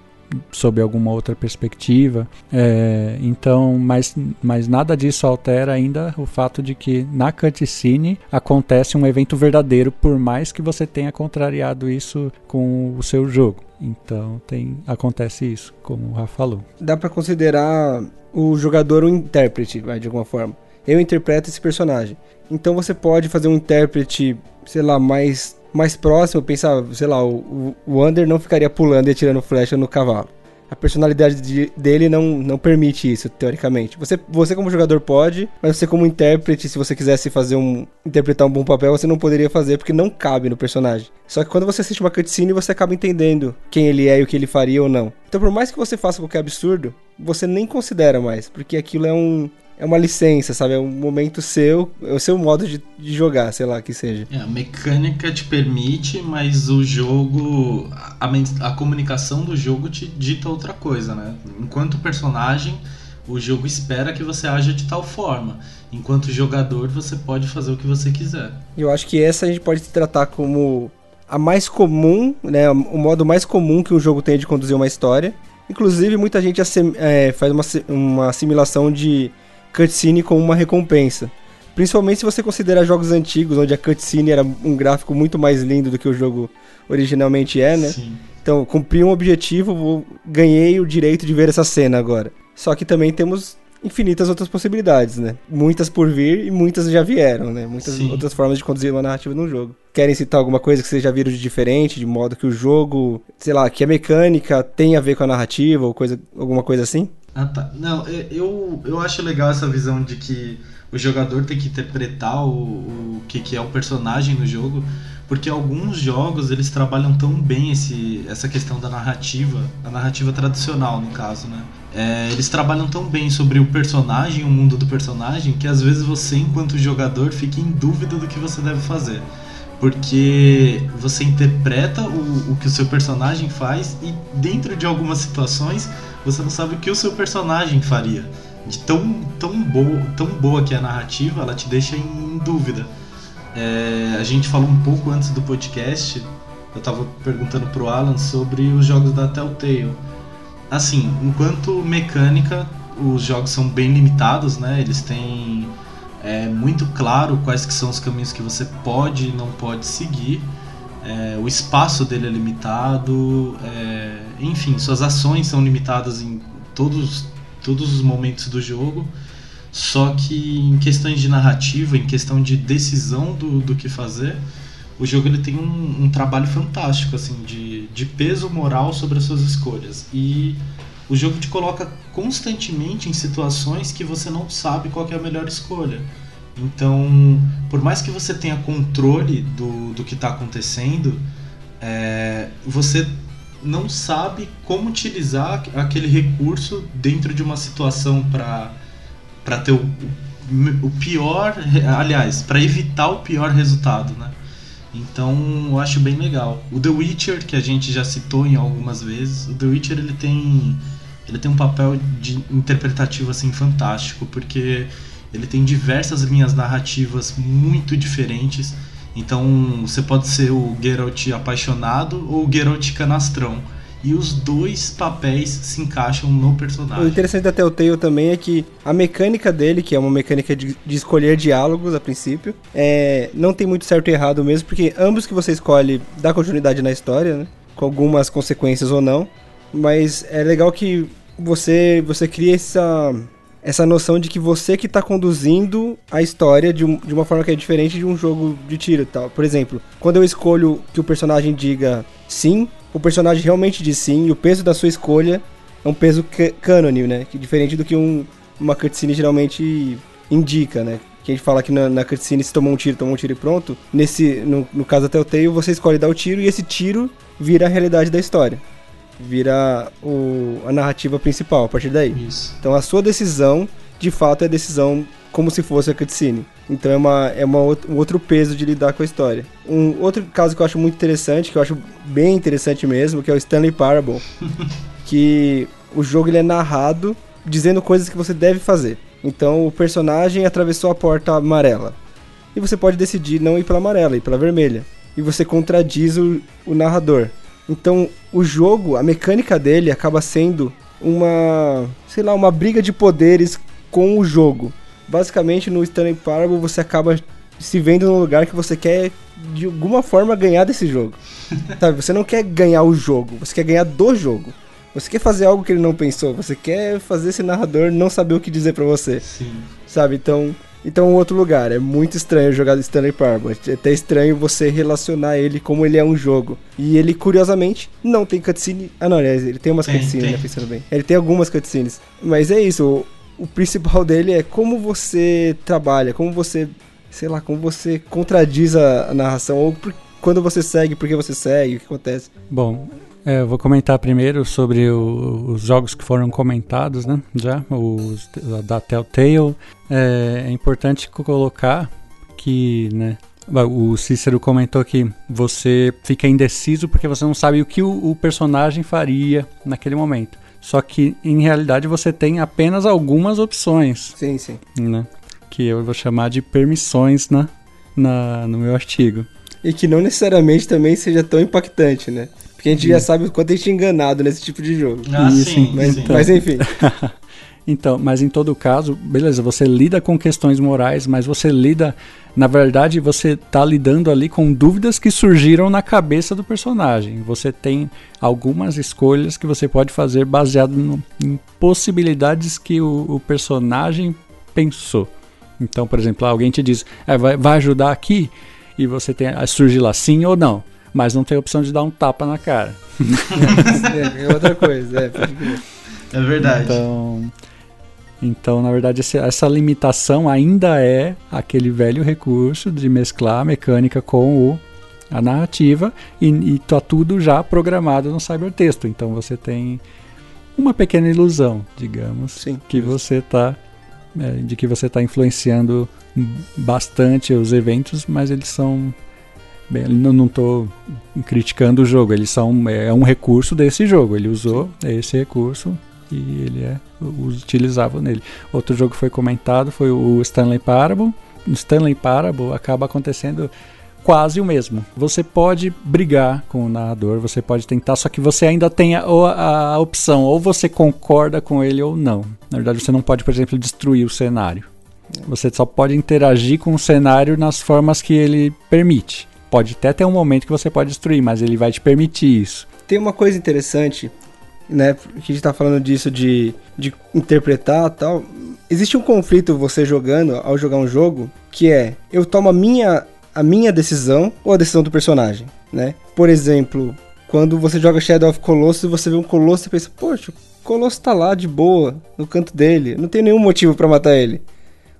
C: sob alguma outra perspectiva. É, então, mas, mas nada disso altera ainda o fato de que na cutscene acontece um evento verdadeiro, por mais que você tenha contrariado isso com o seu jogo. Então tem acontece isso, como o Rafa falou.
A: Dá para considerar o jogador um intérprete, de alguma forma. Eu interpreto esse personagem. Então você pode fazer um intérprete, sei lá, mais mais próximo, pensar, sei lá, o, o Wander não ficaria pulando e atirando flecha no cavalo. A personalidade de, dele não, não permite isso, teoricamente. Você, você como jogador pode, mas você como intérprete, se você quisesse fazer um interpretar um bom papel, você não poderia fazer porque não cabe no personagem. Só que quando você assiste uma cutscene, você acaba entendendo quem ele é e o que ele faria ou não. Então, por mais que você faça qualquer absurdo, você nem considera mais, porque aquilo é um é uma licença, sabe? É um momento seu, é o seu modo de, de jogar, sei lá, que seja.
B: É, a mecânica te permite, mas o jogo, a, a comunicação do jogo te dita outra coisa, né? Enquanto personagem, o jogo espera que você haja de tal forma. Enquanto jogador, você pode fazer o que você quiser.
A: Eu acho que essa a gente pode tratar como a mais comum, né? O modo mais comum que um jogo tem de conduzir uma história. Inclusive, muita gente é, faz uma, uma assimilação de cutscene como uma recompensa. Principalmente se você considerar jogos antigos, onde a cutscene era um gráfico muito mais lindo do que o jogo originalmente é, né? Sim. Então, cumpri um objetivo, ganhei o direito de ver essa cena agora. Só que também temos infinitas outras possibilidades, né? Muitas por vir e muitas já vieram, né? Muitas Sim. outras formas de conduzir uma narrativa num jogo. Querem citar alguma coisa que vocês já viram de diferente, de modo que o jogo, sei lá, que a mecânica tem a ver com a narrativa ou coisa, alguma coisa assim?
B: Ah, tá. Não, é, eu, eu acho legal essa visão de que o jogador tem que interpretar o, o que, que é o personagem no jogo, porque alguns jogos eles trabalham tão bem esse, essa questão da narrativa, a narrativa tradicional no caso, né? É, eles trabalham tão bem sobre o personagem, o mundo do personagem, que às vezes você, enquanto jogador, fica em dúvida do que você deve fazer. Porque você interpreta o, o que o seu personagem faz e dentro de algumas situações você não sabe o que o seu personagem faria. De tão, tão, boa, tão boa que é a narrativa, ela te deixa em dúvida. É, a gente falou um pouco antes do podcast, eu estava perguntando pro Alan sobre os jogos da Telltale. Assim, enquanto mecânica, os jogos são bem limitados, né? Eles têm é, muito claro quais que são os caminhos que você pode e não pode seguir. É, o espaço dele é limitado, é, enfim, suas ações são limitadas em todos, todos os momentos do jogo. Só que em questões de narrativa, em questão de decisão do, do que fazer, o jogo ele tem um, um trabalho fantástico assim de, de peso moral sobre as suas escolhas. E o jogo te coloca constantemente em situações que você não sabe qual é a melhor escolha. Então, por mais que você tenha controle do, do que está acontecendo, é, você não sabe como utilizar aquele recurso dentro de uma situação para ter o, o pior, aliás, para evitar o pior resultado, né? Então, eu acho bem legal. O The Witcher, que a gente já citou em algumas vezes, o The Witcher ele tem ele tem um papel de interpretativo assim fantástico, porque ele tem diversas linhas narrativas muito diferentes. Então você pode ser o Geralt apaixonado ou o Geralt canastrão. E os dois papéis se encaixam no personagem.
A: O interessante da Telltale também é que a mecânica dele, que é uma mecânica de, de escolher diálogos a princípio, é, não tem muito certo e errado mesmo, porque ambos que você escolhe dá continuidade na história, né? Com algumas consequências ou não. Mas é legal que você, você cria essa, essa noção de que você que está conduzindo a história de, um, de uma forma que é diferente de um jogo de tiro tal. Por exemplo, quando eu escolho que o personagem diga sim, o personagem realmente diz sim, e o peso da sua escolha é um peso cânone, né? Que diferente do que um, uma cutscene geralmente indica, né? Que a gente fala que na, na cutscene se tomou um tiro, tomou um tiro e pronto. Nesse, no, no caso da Telltale, você escolhe dar o tiro e esse tiro vira a realidade da história vira o, a narrativa principal a partir daí. Isso. Então a sua decisão, de fato, é decisão como se fosse a cutscene. Então é, uma, é uma, um outro peso de lidar com a história. Um outro caso que eu acho muito interessante, que eu acho bem interessante mesmo, que é o Stanley Parable. que o jogo ele é narrado dizendo coisas que você deve fazer. Então o personagem atravessou a porta amarela. e você pode decidir não ir pela amarela, ir pela vermelha. E você contradiz o, o narrador. Então, o jogo, a mecânica dele acaba sendo uma, sei lá, uma briga de poderes com o jogo. Basicamente, no Stanley Parable, você acaba se vendo num lugar que você quer, de alguma forma, ganhar desse jogo. Sabe? Você não quer ganhar o jogo, você quer ganhar do jogo. Você quer fazer algo que ele não pensou, você quer fazer esse narrador não saber o que dizer para você.
B: Sim.
A: Sabe? Então, então outro lugar. É muito estranho jogar Stanley Parable. É até estranho você relacionar ele como ele é um jogo. E ele, curiosamente, não tem cutscene. Ah, não, aliás, ele tem umas
B: Tem,
A: cutscenes,
B: tem.
A: né? Pensando bem. Ele tem algumas cutscenes. Mas é isso. O, o principal dele é como você trabalha, como você. Sei lá, como você contradiz a, a narração. Ou por- quando você segue, por que você segue, o que acontece.
C: Bom, é, eu vou comentar primeiro sobre o- os jogos que foram comentados, né? Já, os da Telltale. É, é importante co- colocar que, né? O Cícero comentou que você fica indeciso porque você não sabe o que o, o personagem faria naquele momento. Só que, em realidade, você tem apenas algumas opções,
A: Sim, sim.
C: né? Que eu vou chamar de permissões na, na, no meu artigo.
A: E que não necessariamente também seja tão impactante, né? Porque a gente já sabe o quanto a gente é enganado nesse tipo de jogo.
B: Ah,
C: Isso,
B: sim,
A: Mas,
B: sim.
A: mas enfim.
C: Então, mas em todo caso, beleza, você lida com questões morais, mas você lida, na verdade, você tá lidando ali com dúvidas que surgiram na cabeça do personagem. Você tem algumas escolhas que você pode fazer baseado no- em possibilidades que o, o personagem pensou. Então, por exemplo, alguém te diz, "É, vai, vai ajudar aqui, e você tem surge lá sim ou não, mas não tem opção de dar um tapa na cara.
A: é, é outra coisa, é, pode crer.
B: É verdade.
C: Então, então na verdade, essa limitação ainda é aquele velho recurso de mesclar a mecânica com o, a narrativa e, e tá tudo já programado no cybertexto. Então você tem uma pequena ilusão, digamos,
A: Sim.
C: que você tá é, de que você está influenciando bastante os eventos, mas eles são bem, não, não tô criticando o jogo, eles são é um recurso desse jogo, ele usou esse recurso e ele é utilizável nele. Outro jogo que foi comentado foi o Stanley Parable. No Stanley Parable acaba acontecendo quase o mesmo. Você pode brigar com o narrador, você pode tentar, só que você ainda tem a, a, a opção, ou você concorda com ele ou não. Na verdade, você não pode, por exemplo, destruir o cenário. Você só pode interagir com o cenário nas formas que ele permite. Pode até ter um momento que você pode destruir, mas ele vai te permitir isso.
A: Tem uma coisa interessante, né? Que a gente tá falando disso de, de interpretar tal. Existe um conflito você jogando, ao jogar um jogo, que é eu tomo a minha, a minha decisão ou a decisão do personagem, né? Por exemplo, quando você joga Shadow of Colossus, você vê um Colosso e pensa, poxa, o Colosso tá lá de boa, no canto dele, não tem nenhum motivo pra matar ele.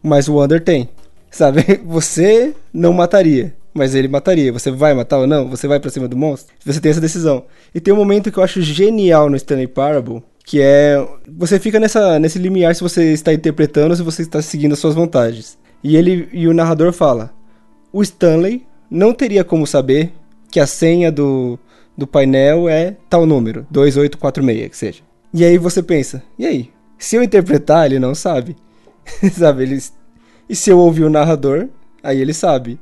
A: Mas o Wander tem. Sabe? Você não mataria, mas ele mataria. Você vai matar ou não? Você vai pra cima do monstro? Você tem essa decisão. E tem um momento que eu acho genial no Stanley Parable, que é você fica nessa nesse limiar se você está interpretando ou se você está seguindo as suas vontades. E ele e o narrador fala: "O Stanley não teria como saber que a senha do do painel é tal número, 2846, que seja. E aí você pensa: "E aí? Se eu interpretar, ele não sabe." sabe, eles e se eu ouvir o narrador, aí ele sabe.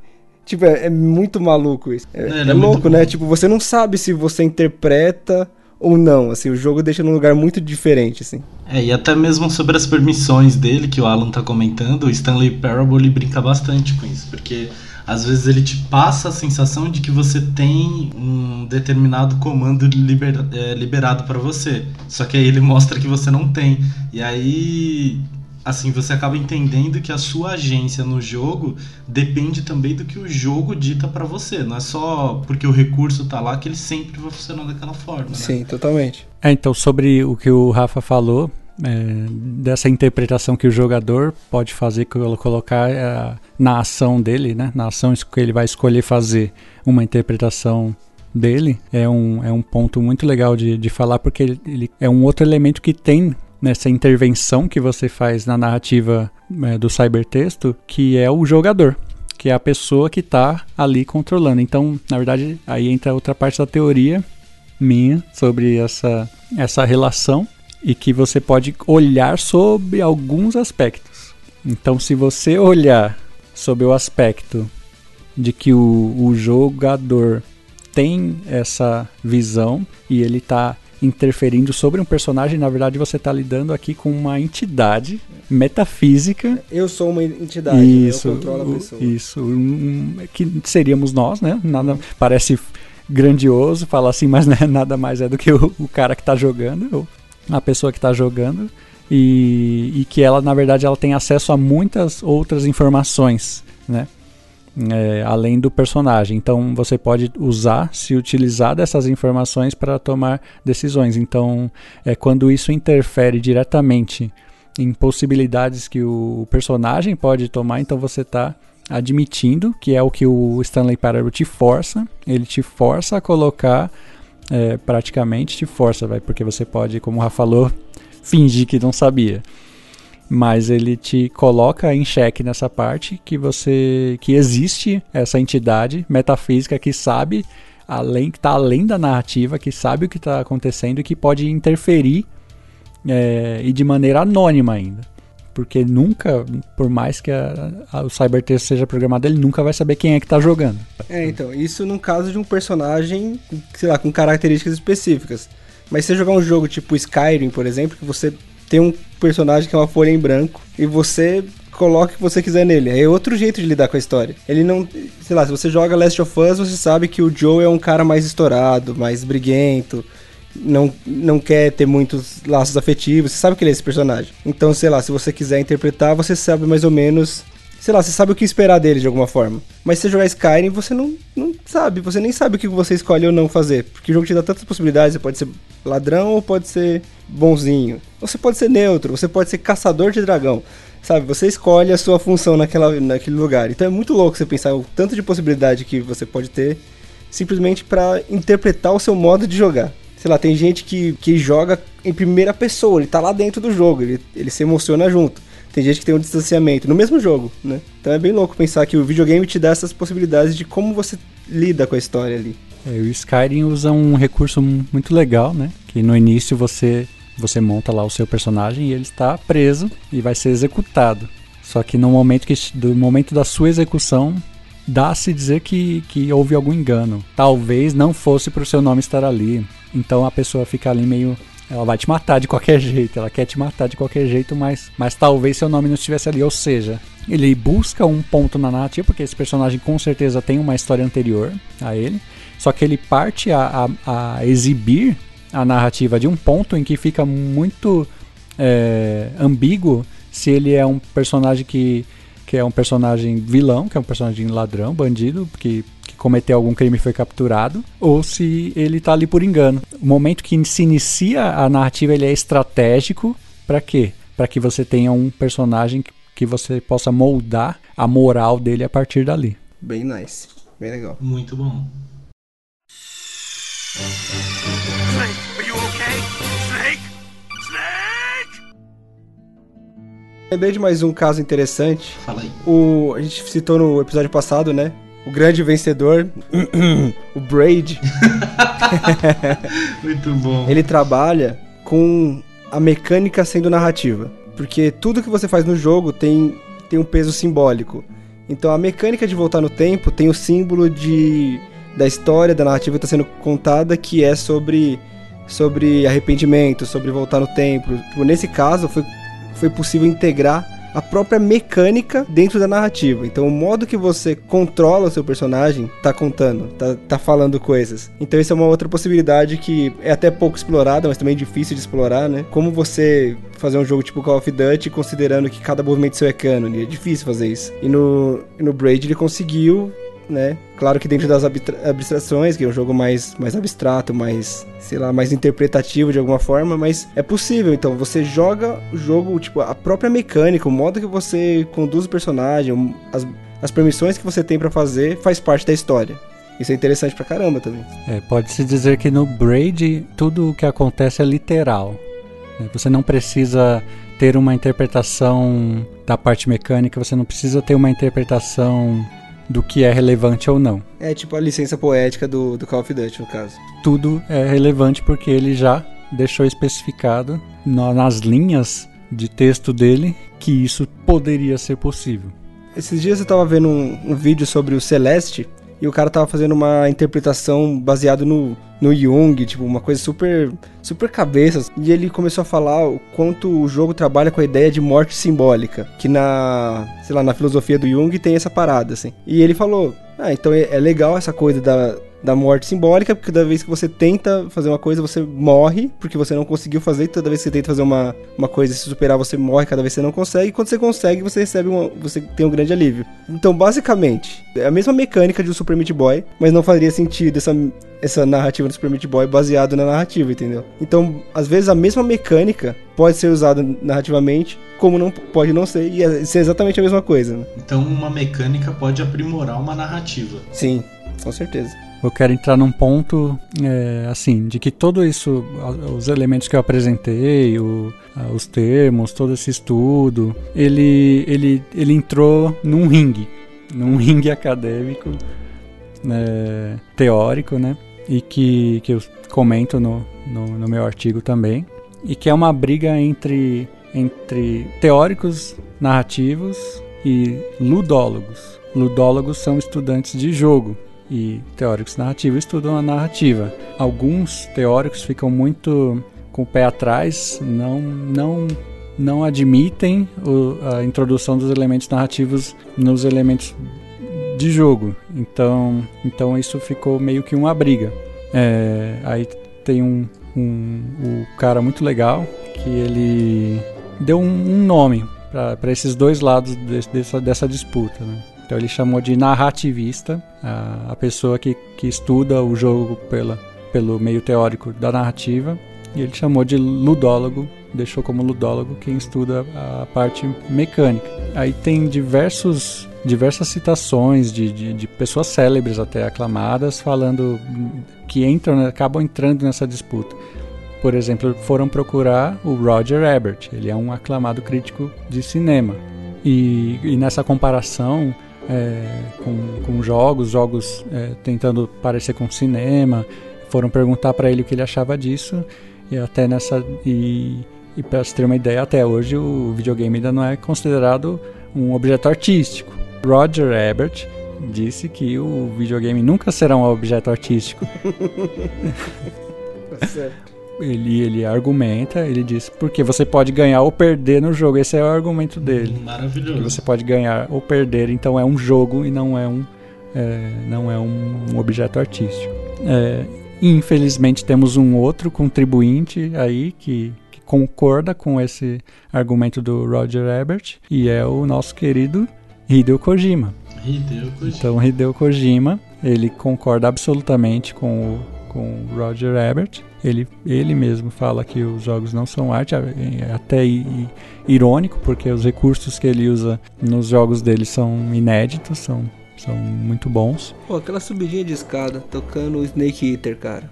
A: Tipo, é, é muito maluco isso. É,
B: É,
A: é louco, né? Tipo, você não sabe se você interpreta ou não, assim, o jogo deixa num lugar muito diferente, assim.
B: É, e até mesmo sobre as permissões dele, que o Alan tá comentando, o Stanley Parable brinca bastante com isso, porque às vezes ele te passa a sensação de que você tem um determinado comando liber- é, liberado para você, só que aí ele mostra que você não tem. E aí, assim, você acaba entendendo que a sua agência no jogo depende também do que o jogo dita para você, não é só porque o recurso tá lá que ele sempre vai funcionar daquela forma, né?
A: Sim, totalmente.
C: É, então, sobre o que o Rafa falou, é, dessa interpretação que o jogador pode fazer, colo- colocar é, na ação dele, né? Na ação que ele vai escolher fazer uma interpretação dele, é um, é um ponto muito legal de, de falar, porque ele, ele é um outro elemento que tem nessa intervenção que você faz na narrativa é, do cybertexto, que é o jogador que é a pessoa que está ali controlando. Então, na verdade, aí entra outra parte da teoria minha sobre essa, essa relação e que você pode olhar sobre alguns aspectos. Então, se você olhar sob o aspecto de que o, o jogador tem essa visão e ele está interferindo sobre um personagem, na verdade você está lidando aqui com uma entidade metafísica.
A: Eu sou uma entidade,
C: isso,
A: eu controlo a pessoa.
C: Isso, um, que seríamos nós, né? Nada parece grandioso falar assim, mas né, nada mais é do que o, o cara que está jogando, a pessoa que está jogando. E, e que ela, na verdade, ela tem acesso a muitas outras informações, né? É, além do personagem. Então você pode usar, se utilizar dessas informações para tomar decisões. Então, é quando isso interfere diretamente em possibilidades que o personagem pode tomar, então você está admitindo que é o que o Stanley Parable te força. Ele te força a colocar, é, praticamente te força, vai, porque você pode, como o Rafa falou, fingir que não sabia mas ele te coloca em xeque nessa parte que você que existe essa entidade metafísica que sabe além que está além da narrativa, que sabe o que está acontecendo e que pode interferir é, e de maneira anônima ainda. Porque nunca, por mais que a, a, o cybertexto seja programado, ele nunca vai saber quem é que está jogando.
A: É, então, isso num caso de um personagem, sei lá, com características específicas. Mas se você jogar um jogo tipo Skyrim, por exemplo, que você tem um personagem que é uma folha em branco e você coloca o que você quiser nele. É outro jeito de lidar com a história. Ele não. Sei lá, se você joga Last of Us, você sabe que o Joe é um cara mais estourado, mais briguento. Não, não quer ter muitos laços afetivos, você sabe que ele é esse personagem. Então, sei lá, se você quiser interpretar, você sabe mais ou menos sei lá, você sabe o que esperar dele de alguma forma. Mas se você jogar Skyrim, você não, não sabe, você nem sabe o que você escolhe ou não fazer. Porque o jogo te dá tantas possibilidades, você pode ser ladrão ou pode ser bonzinho. Você pode ser neutro, você pode ser caçador de dragão. Sabe, você escolhe a sua função naquela, naquele lugar. Então é muito louco você pensar o tanto de possibilidade que você pode ter simplesmente para interpretar o seu modo de jogar. Sei lá, tem gente que, que joga em primeira pessoa, ele tá lá dentro do jogo, ele, ele se emociona junto. Tem gente que tem um distanciamento no mesmo jogo, né? Então é bem louco pensar que o videogame te dá essas possibilidades de como você lida com a história ali.
C: É, o Skyrim usa um recurso muito legal, né? Que no início você você monta lá o seu personagem e ele está preso e vai ser executado. Só que no momento que do momento da sua execução dá-se dizer que, que houve algum engano. Talvez não fosse para o seu nome estar ali. Então a pessoa fica ali meio ela vai te matar de qualquer jeito, ela quer te matar de qualquer jeito, mas, mas talvez seu nome não estivesse ali. Ou seja, ele busca um ponto na narrativa, porque esse personagem com certeza tem uma história anterior a ele, só que ele parte a, a, a exibir a narrativa de um ponto em que fica muito é, ambíguo se ele é um personagem que, que é um personagem vilão, que é um personagem ladrão, bandido, que cometeu algum crime e foi capturado, ou se ele está ali por engano. O momento que se inicia a narrativa ele é estratégico para quê? Para que você tenha um personagem que você possa moldar a moral dele a partir dali.
A: Bem nice, bem legal.
B: Muito bom.
F: Snake, are you okay? Snake? Snake!
A: Lembrei de mais um caso interessante.
B: Fala aí.
A: O, a gente citou no episódio passado, né? O grande vencedor, o Braid.
B: Muito bom.
A: Ele trabalha com a mecânica sendo narrativa. Porque tudo que você faz no jogo tem, tem um peso simbólico. Então a mecânica de voltar no tempo tem o símbolo de, da história, da narrativa que está sendo contada, que é sobre, sobre arrependimento, sobre voltar no tempo. Nesse caso, foi, foi possível integrar a própria mecânica dentro da narrativa. Então, o modo que você controla o seu personagem tá contando, tá, tá falando coisas. Então, isso é uma outra possibilidade que é até pouco explorada, mas também difícil de explorar, né? Como você fazer um jogo tipo Call of Duty considerando que cada movimento seu é canon, é difícil fazer isso. E no, no Braid ele conseguiu né? Claro que dentro das abstrações, que é um jogo mais, mais abstrato, mais, sei lá, mais interpretativo de alguma forma, mas é possível. Então, você joga o jogo, tipo, a própria mecânica, o modo que você conduz o personagem, as, as permissões que você tem para fazer, faz parte da história. Isso é interessante pra caramba também.
C: É, pode-se dizer que no Braid tudo o que acontece é literal. Né? Você não precisa ter uma interpretação da parte mecânica, você não precisa ter uma interpretação do que é relevante ou não.
A: É tipo a licença poética do, do Call of Duty, no caso.
C: Tudo é relevante porque ele já deixou especificado nas linhas de texto dele que isso poderia ser possível.
A: Esses dias eu tava vendo um, um vídeo sobre o Celeste e o cara tava fazendo uma interpretação baseado no, no Jung, tipo, uma coisa super super cabeça. E ele começou a falar o quanto o jogo trabalha com a ideia de morte simbólica, que na, sei lá, na filosofia do Jung tem essa parada assim. E ele falou: "Ah, então é, é legal essa coisa da da morte simbólica, porque toda vez que você tenta fazer uma coisa, você morre, porque você não conseguiu fazer, toda vez que você tenta fazer uma, uma coisa e se superar, você morre cada vez que você não consegue, e quando você consegue, você recebe uma, você tem um grande alívio. Então, basicamente, é a mesma mecânica de um Super Meat Boy, mas não faria sentido essa, essa narrativa do Super Meat Boy baseado na narrativa, entendeu? Então, às vezes a mesma mecânica pode ser usada narrativamente, como não pode não ser, e é, ser exatamente a mesma coisa. Né?
B: Então uma mecânica pode aprimorar uma narrativa.
A: Sim, com certeza
C: eu quero entrar num ponto é, assim de que todo isso, os elementos que eu apresentei, o, os termos, todo esse estudo, ele ele ele entrou num ringue, num ringue acadêmico, né, teórico, né, e que que eu comento no, no, no meu artigo também, e que é uma briga entre entre teóricos narrativos e ludólogos. Ludólogos são estudantes de jogo, e teóricos narrativos estudam a narrativa. Alguns teóricos ficam muito com o pé atrás, não, não, não admitem o, a introdução dos elementos narrativos nos elementos de jogo. Então, então isso ficou meio que uma briga. É, aí tem um, um, um cara muito legal que ele deu um, um nome para esses dois lados de, dessa, dessa disputa. Né? Então ele chamou de narrativista, a, a pessoa que, que estuda o jogo pela, pelo meio teórico da narrativa, e ele chamou de ludólogo, deixou como ludólogo quem estuda a parte mecânica. Aí tem diversos diversas citações de, de, de, pessoas célebres até aclamadas falando que entram né, acabam entrando nessa disputa. Por exemplo foram procurar o Roger Ebert. Ele é um aclamado crítico de cinema. E, e nessa comparação é, com, com jogos, jogos é, tentando parecer com cinema. Foram perguntar para ele o que ele achava disso e até nessa e, e para você ter uma ideia, até hoje o videogame ainda não é considerado um objeto artístico. Roger Ebert disse que o videogame nunca será um objeto artístico. tá certo ele, ele argumenta, ele diz porque você pode ganhar ou perder no jogo. Esse é o argumento dele.
B: Maravilhoso.
C: Que você pode ganhar ou perder, então é um jogo e não é um, é, não é um, objeto artístico. É, infelizmente temos um outro contribuinte aí que, que concorda com esse argumento do Roger Ebert e é o nosso querido Hideo Kojima.
B: Hideo Kojima.
C: Então Hideo Kojima, ele concorda absolutamente com o, com o Roger Ebert ele, ele mesmo fala que os jogos não são arte, é até irônico, porque os recursos que ele usa nos jogos dele são inéditos, são, são muito bons.
A: Pô, aquela subidinha de escada tocando Snake Eater, cara.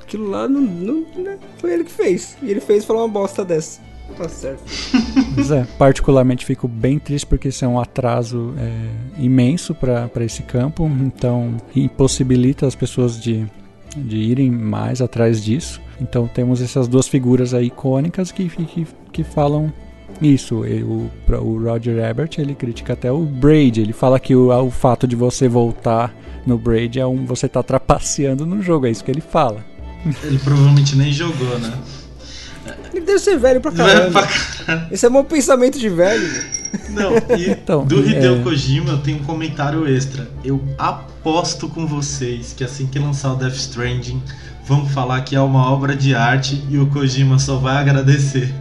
A: Aquilo lá não, não, não né, foi ele que fez. E ele fez falar uma bosta dessa. Tá certo.
C: Pois é, particularmente fico bem triste porque isso é um atraso é, imenso para esse campo, então impossibilita as pessoas de de irem mais atrás disso. Então temos essas duas figuras aí icônicas que, que, que falam isso. O, o Roger Ebert ele critica até o Braid. Ele fala que o, o fato de você voltar no Braid é um você tá trapaceando no jogo. É isso que ele fala.
B: Ele provavelmente nem jogou, né?
A: Ele deve ser velho pra caramba. Velho pra caramba. Esse é meu pensamento de velho.
B: Não, e então, do Hideo é... Kojima eu tenho um comentário extra. Eu aposto com vocês que assim que lançar o Death Stranding, vão falar que é uma obra de arte e o Kojima só vai agradecer.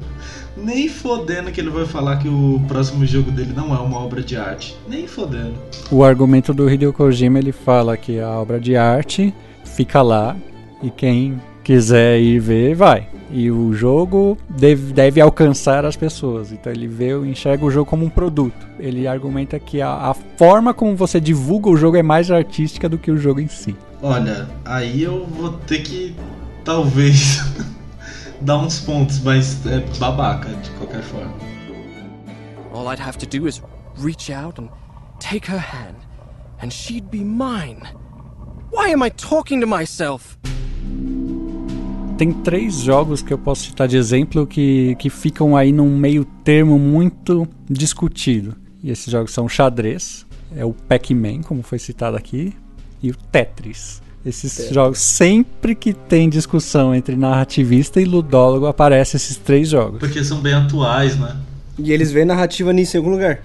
B: Nem fodendo que ele vai falar que o próximo jogo dele não é uma obra de arte. Nem fodendo.
C: O argumento do Hideo Kojima ele fala que a obra de arte fica lá e quem quiser ir ver, vai. E o jogo deve, deve alcançar as pessoas. Então ele vê, enxerga o jogo como um produto. Ele argumenta que a, a forma como você divulga o jogo é mais artística do que o jogo em si.
B: Olha, aí eu vou ter que talvez dar uns pontos, mas é babaca de qualquer forma. All I'd have to do is reach out and take her hand, and she'd be mine.
C: Why am I talking to myself? Tem três jogos que eu posso citar de exemplo que, que ficam aí num meio termo muito discutido. E esses jogos são o xadrez, é o Pac-Man, como foi citado aqui, e o Tetris. Esses
A: Tetris.
C: jogos, sempre que tem discussão entre narrativista e ludólogo, aparecem esses três jogos.
B: Porque são bem atuais, né?
A: E eles veem narrativa nisso em algum lugar.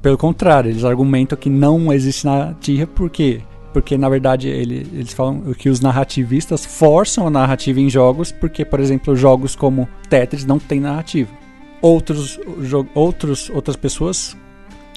C: Pelo contrário, eles argumentam que não existe narrativa, por quê? Porque, na verdade, ele- eles falam que os narrativistas forçam a narrativa em jogos, porque, por exemplo, jogos como Tetris não tem narrativa. Outros, outros, outras pessoas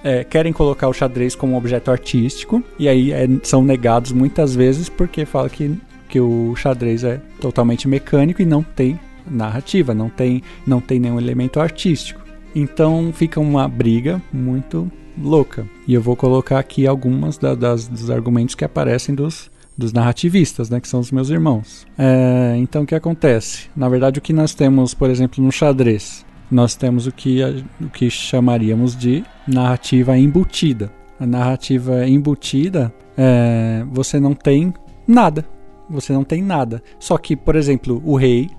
C: é, querem colocar o xadrez como objeto artístico, e aí é, são negados muitas vezes porque fala que, que o xadrez é totalmente mecânico e não tem narrativa, não tem, não tem nenhum elemento artístico. Então fica uma briga muito louca. E eu vou colocar aqui algumas da- das, dos argumentos que aparecem dos, dos narrativistas, né, que são os meus irmãos. É, então o que acontece? Na verdade, o que nós temos, por exemplo, no xadrez, nós temos o que, o que chamaríamos de narrativa embutida. A narrativa embutida, é, você não tem nada. Você não tem nada. Só que, por exemplo, o rei,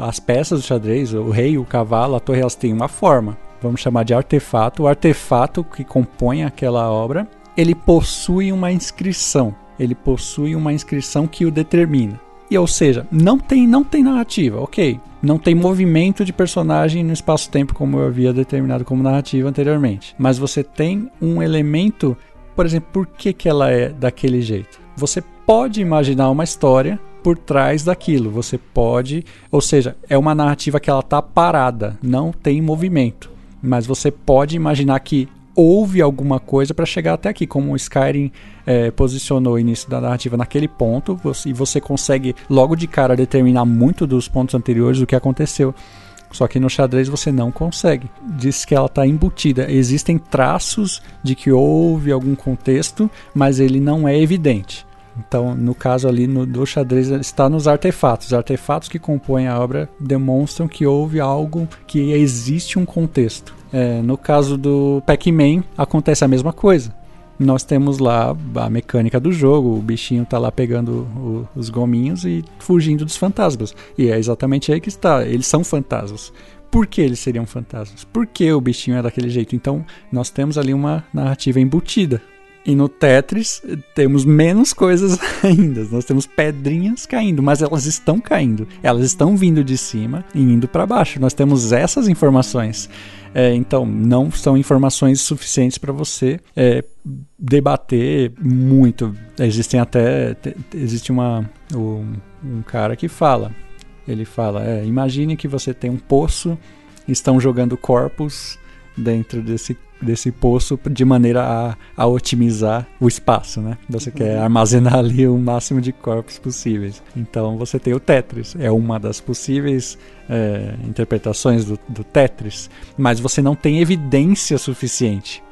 C: as peças do xadrez, o rei, o cavalo, a torre, elas têm uma forma. Vamos chamar de artefato. O artefato que compõe aquela obra, ele possui uma inscrição. Ele possui uma inscrição que o determina. E ou seja, não tem, não tem narrativa, ok. Não tem movimento de personagem no espaço-tempo como eu havia determinado como narrativa anteriormente. Mas você tem um elemento, por exemplo, por que, que ela é daquele jeito? Você pode imaginar uma história por trás daquilo. Você pode, ou seja, é uma narrativa que ela está parada, não tem movimento. Mas você pode imaginar que houve alguma coisa para chegar até aqui, como o Skyrim eh, posicionou o início da narrativa naquele ponto, você- e você consegue logo de cara determinar muito dos pontos anteriores do que aconteceu. Só que no xadrez você não consegue. Diz que ela está embutida. Existem traços de que houve algum contexto, mas ele não é evidente. Então, no caso ali no, do xadrez, está nos artefatos. Os artefatos que compõem a obra demonstram que houve algo, que existe um contexto. É, no caso do Pac-Man, acontece a mesma coisa. Nós temos lá a mecânica do jogo, o bichinho tá lá pegando o- os gominhos e fugindo dos fantasmas. E é exatamente aí que está. Eles são fantasmas. Por que eles seriam fantasmas? Por que o bichinho é daquele jeito? Então, nós temos ali uma narrativa embutida. E no Tetris temos menos coisas ainda. Nós temos pedrinhas caindo, mas elas estão caindo. Elas estão vindo de cima e indo para baixo. Nós temos essas informações. É, então, não são informações suficientes para você é, debater muito. Existem até. te- Existe uma, um, um cara que fala. Ele fala: é, imagine que você tem um poço, estão jogando corpos dentro desse, desse poço de maneira a, a otimizar o espaço, né? Você quer armazenar ali o máximo de corpos possíveis. Então você tem o Tetris, é uma das possíveis é, interpretações do, do Tetris, mas você não tem evidência suficiente.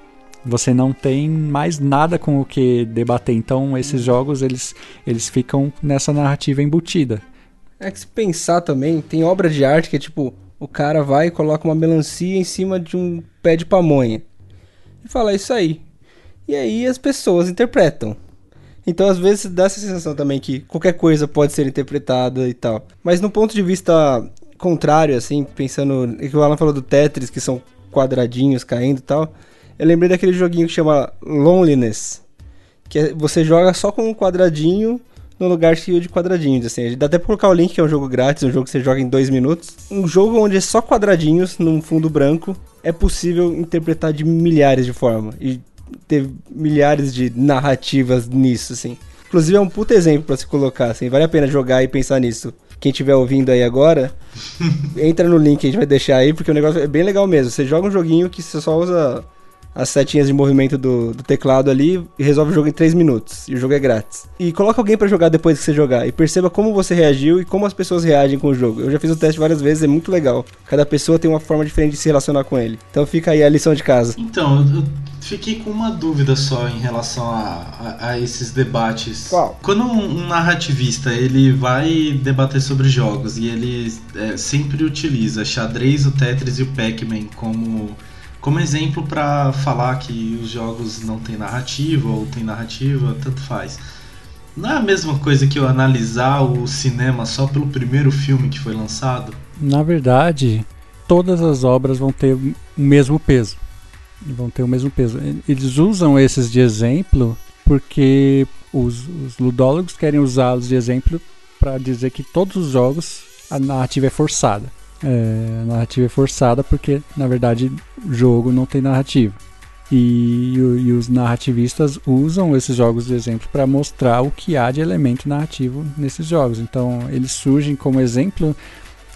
C: Você não tem mais nada com o que debater. Então esses jogos eles, eles ficam nessa narrativa embutida.
A: É que se pensar também, tem obra de arte que é tipo, o cara vai e coloca uma melancia em cima de um pé de pamonha. E fala "É isso aí. E aí as pessoas interpretam. Então às vezes dá essa sensação também que qualquer coisa pode ser interpretada e tal. Mas no ponto de vista contrário, assim, pensando. é que o Alan falou do Tetris, que são quadradinhos caindo e tal. Eu lembrei daquele joguinho que chama Loneliness. Que é- você joga só com um quadradinho no lugar cheio de quadradinhos, assim. Dá até pra colocar o link, que é um jogo grátis, um jogo que você joga em dois minutos. Um jogo onde é só quadradinhos num fundo branco é possível interpretar de milhares de formas. E ter milhares de narrativas nisso, assim. Inclusive é um puta exemplo pra se colocar, assim. Vale a pena jogar e pensar nisso. Quem estiver ouvindo aí agora, entra no link que a gente vai deixar aí, porque o negócio é bem legal mesmo. Você joga um joguinho que você só usa as setinhas de movimento do, do teclado ali e resolve o jogo em 3 minutos. E o jogo é grátis. E coloca alguém pra jogar depois que você jogar e perceba como você reagiu e como as pessoas reagem com o jogo. Eu já fiz o teste várias vezes, é muito legal. Cada pessoa tem uma forma diferente de se relacionar com ele. Então fica aí a lição de casa.
B: Então, eu eu fiquei com uma dúvida só em relação a, a- a esses debates.
A: Qual?
B: Quando um, um narrativista ele vai debater sobre jogos e ele é, sempre utiliza xadrez, o Tetris e o Pac-Man como, como exemplo para falar que os jogos não têm narrativa ou tem narrativa, tanto faz. Não é a mesma coisa que eu analisar o cinema só pelo primeiro filme que foi lançado?
C: Na verdade, todas as obras vão ter o mesmo peso. vão ter o mesmo peso. Eles usam esses de exemplo porque os, os ludólogos querem usá-los de exemplo para dizer que todos os jogos a narrativa é forçada. É, a narrativa é forçada porque, na verdade, o jogo não tem narrativa. E, e, os narrativistas usam esses jogos de exemplo para mostrar o que há de elemento narrativo nesses jogos. Então, eles surgem como exemplo,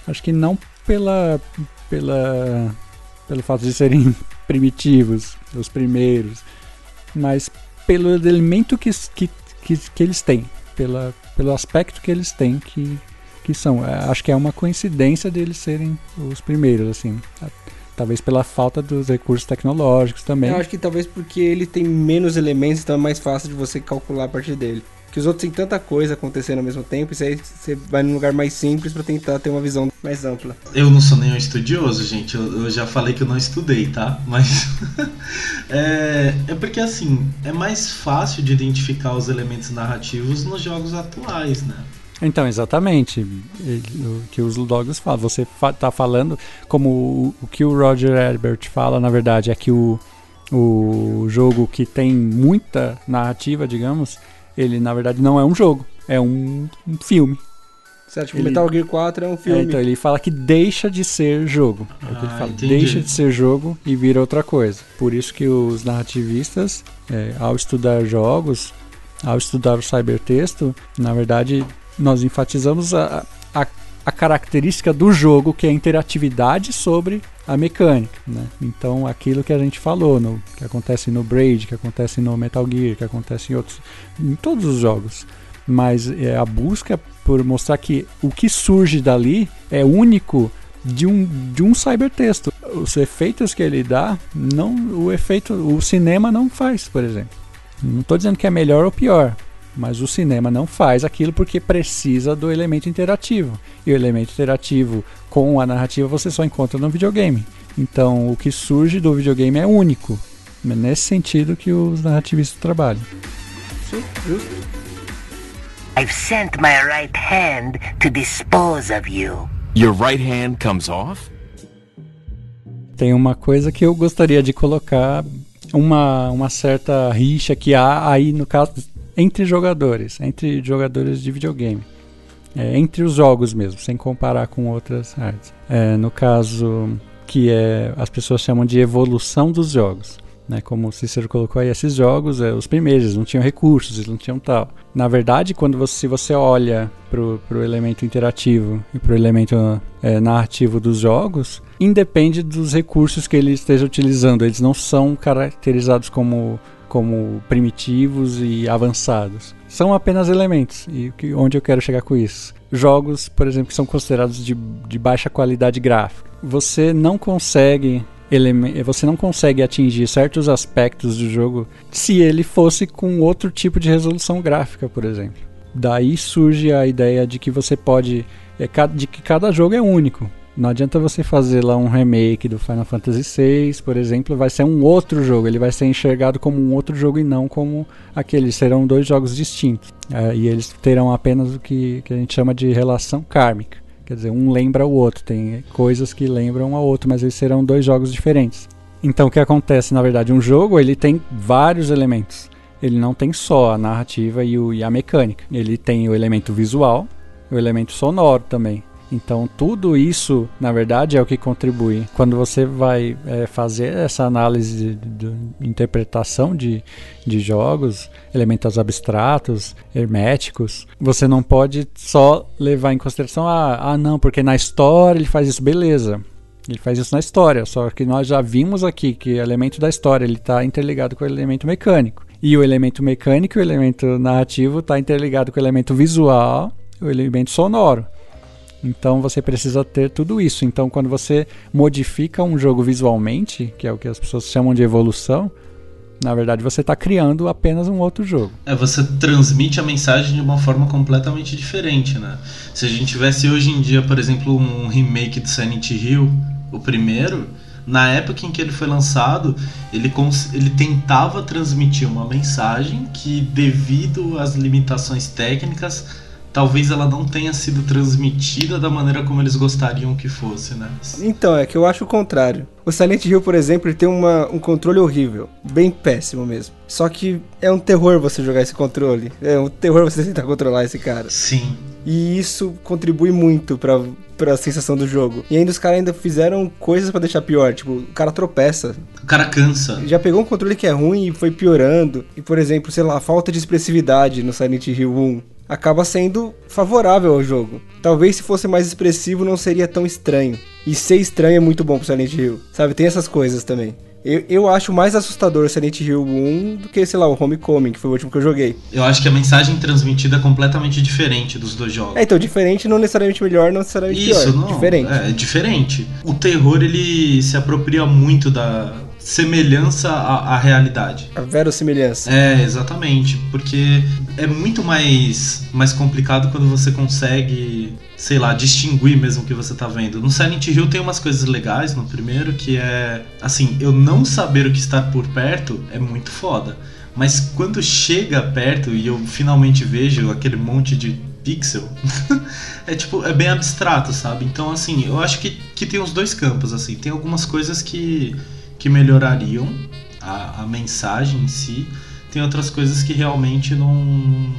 C: acho que não pela, pela, pelo fato de serem primitivos, os primeiros, mas pelo elemento que, que, que, que eles têm, pela, pelo aspecto que eles têm que, que são. É, acho que é uma coincidência deles serem os primeiros, assim. Talvez pela falta dos recursos tecnológicos também.
A: Eu acho que talvez porque ele tem menos elementos, então é mais fácil de você calcular a partir dele. Que os outros têm tanta coisa acontecendo ao mesmo tempo, e aí você vai num lugar mais simples para tentar ter uma visão mais ampla.
B: Eu não sou nenhum estudioso, gente. Eu, eu já falei que eu não estudei, tá? Mas é, é porque assim é mais fácil de identificar os elementos narrativos nos jogos atuais, né?
C: Então, exatamente. O que os Ludogos falam. Você está falando, como o, o, que o Roger Herbert fala, na verdade, é que o, o jogo que tem muita narrativa, digamos, ele na verdade não é um jogo, é um, um filme.
A: Certo, tipo, ele, Metal Gear 4 é um filme.
C: É, então ele fala que deixa de ser jogo. É o que ele ah, fala, deixa de ser jogo e vira outra coisa. Por isso que os narrativistas, é, ao estudar jogos, ao estudar o cybertexto, na verdade nós enfatizamos a, a, a, característica do jogo, que é a interatividade sobre a mecânica. Né? Então, aquilo que a gente falou, no, que acontece no Braid, que acontece no Metal Gear, que acontece em outros. em todos os jogos. Mas é a busca por mostrar que o que surge dali é único de um, de um cybertexto. Os efeitos que ele dá, não o efeito, o cinema não faz, por exemplo. Não estou dizendo que é melhor ou pior, mas o cinema não faz aquilo porque precisa do elemento interativo. E o elemento interativo com a narrativa você só encontra no videogame. Então o que surge do videogame é único. É nesse sentido que os narrativistas trabalham. Sim, justo. I've sent my right hand to dispose of you. Your right hand comes off? Tem uma coisa que eu gostaria de colocar uma, uma certa rixa que há aí no caso entre jogadores, entre jogadores de videogame. É, entre os jogos mesmo, sem comparar com outras artes. É, no caso que é, as pessoas chamam de evolução dos jogos. Né, como o Cícero colocou aí, esses jogos, é, os primeiros, não tinham recursos, eles não tinham tal. Na verdade, quando você, se você olha para o elemento interativo e para o elemento é, narrativo dos jogos, independe dos recursos que ele esteja utilizando. Eles não são caracterizados como como primitivos e avançados. São apenas elementos. E onde eu quero chegar com isso? Jogos, por exemplo, que são considerados de, de baixa qualidade gráfica. Você não consegue você não consegue atingir certos aspectos do jogo se ele fosse com outro tipo de resolução gráfica, por exemplo. Daí surge a ideia de que você pode. É, de que cada jogo é único. Não adianta você fazer lá um remake do Final Fantasy VI, por exemplo, vai ser um outro jogo, ele vai ser enxergado como um outro jogo e não como aquele. Serão dois jogos distintos. É, e eles terão apenas o que, que a gente chama de relação kármica. Quer dizer, um lembra o outro. Tem coisas que lembram ao outro, mas eles serão dois jogos diferentes. Então o que acontece, na verdade, um jogo ele tem vários elementos. Ele não tem só a narrativa e, o, e a mecânica. Ele tem o elemento visual, o elemento sonoro também. Então, tudo isso, na verdade, é o que contribui. Quando você vai é, fazer essa análise de, de, interpretação de, de jogos, elementos abstratos, herméticos, você não pode só levar em consideração, ah, ah, não, porque na história ele faz isso, beleza. Ele faz isso na história, só que nós já vimos aqui que o elemento da história ele está interligado com o elemento mecânico. E o elemento mecânico e o elemento narrativo está interligado com o elemento visual e o elemento sonoro. Então você precisa ter tudo isso. Então quando você modifica um jogo visualmente, que é o que as pessoas chamam de evolução, na verdade você está criando apenas um outro jogo.
B: É, você transmite a mensagem de uma forma completamente diferente, né? Se a gente tivesse hoje em dia, por exemplo, um remake de Silent Hill, o primeiro, na época em que ele foi lançado, ele, ele tentava transmitir uma mensagem que, devido às limitações técnicas, talvez ela não tenha sido transmitida da maneira como eles gostariam que fosse, né?
A: Então, é que eu acho o contrário. O Silent Hill, por exemplo, ele tem uma, um controle horrível. Bem péssimo mesmo. Só que é um terror você jogar esse controle. É um terror você tentar controlar esse cara.
B: Sim.
A: E isso contribui muito pra, pra sensação do jogo. E ainda os caras ainda fizeram coisas pra deixar pior. Tipo, o cara tropeça.
B: O cara cansa.
A: Já pegou um controle que é ruim e foi piorando. E, por exemplo, sei lá, a falta de expressividade no Silent Hill 1 acaba sendo favorável ao jogo. Talvez se fosse mais expressivo não seria tão estranho. E ser estranho é muito bom pro Silent Hill. Sabe, tem essas coisas também. Eu, eu acho mais assustador Silent Hill 1 do que, sei lá, o Homecoming, que foi o último que eu joguei.
B: Eu acho que a mensagem transmitida é completamente diferente dos dois jogos.
A: É, então, diferente não necessariamente melhor, não necessariamente
B: Isso,
A: pior.
B: não.
A: Diferente.
B: É, é diferente. O terror, ele se apropria muito da semelhança à, à realidade.
A: A verossimilhança.
B: É, exatamente, porque é muito mais, mais complicado quando você consegue, sei lá, distinguir mesmo o que você tá vendo. No Silent Hill tem umas coisas legais no primeiro, que é, assim, eu não saber o que está por perto é muito foda. Mas quando chega perto e eu finalmente vejo aquele monte de pixel, é tipo, é bem abstrato, sabe? Então, assim, eu acho que, que tem os dois campos, assim. Tem algumas coisas que, que melhorariam a, a mensagem em si, tem outras coisas que realmente não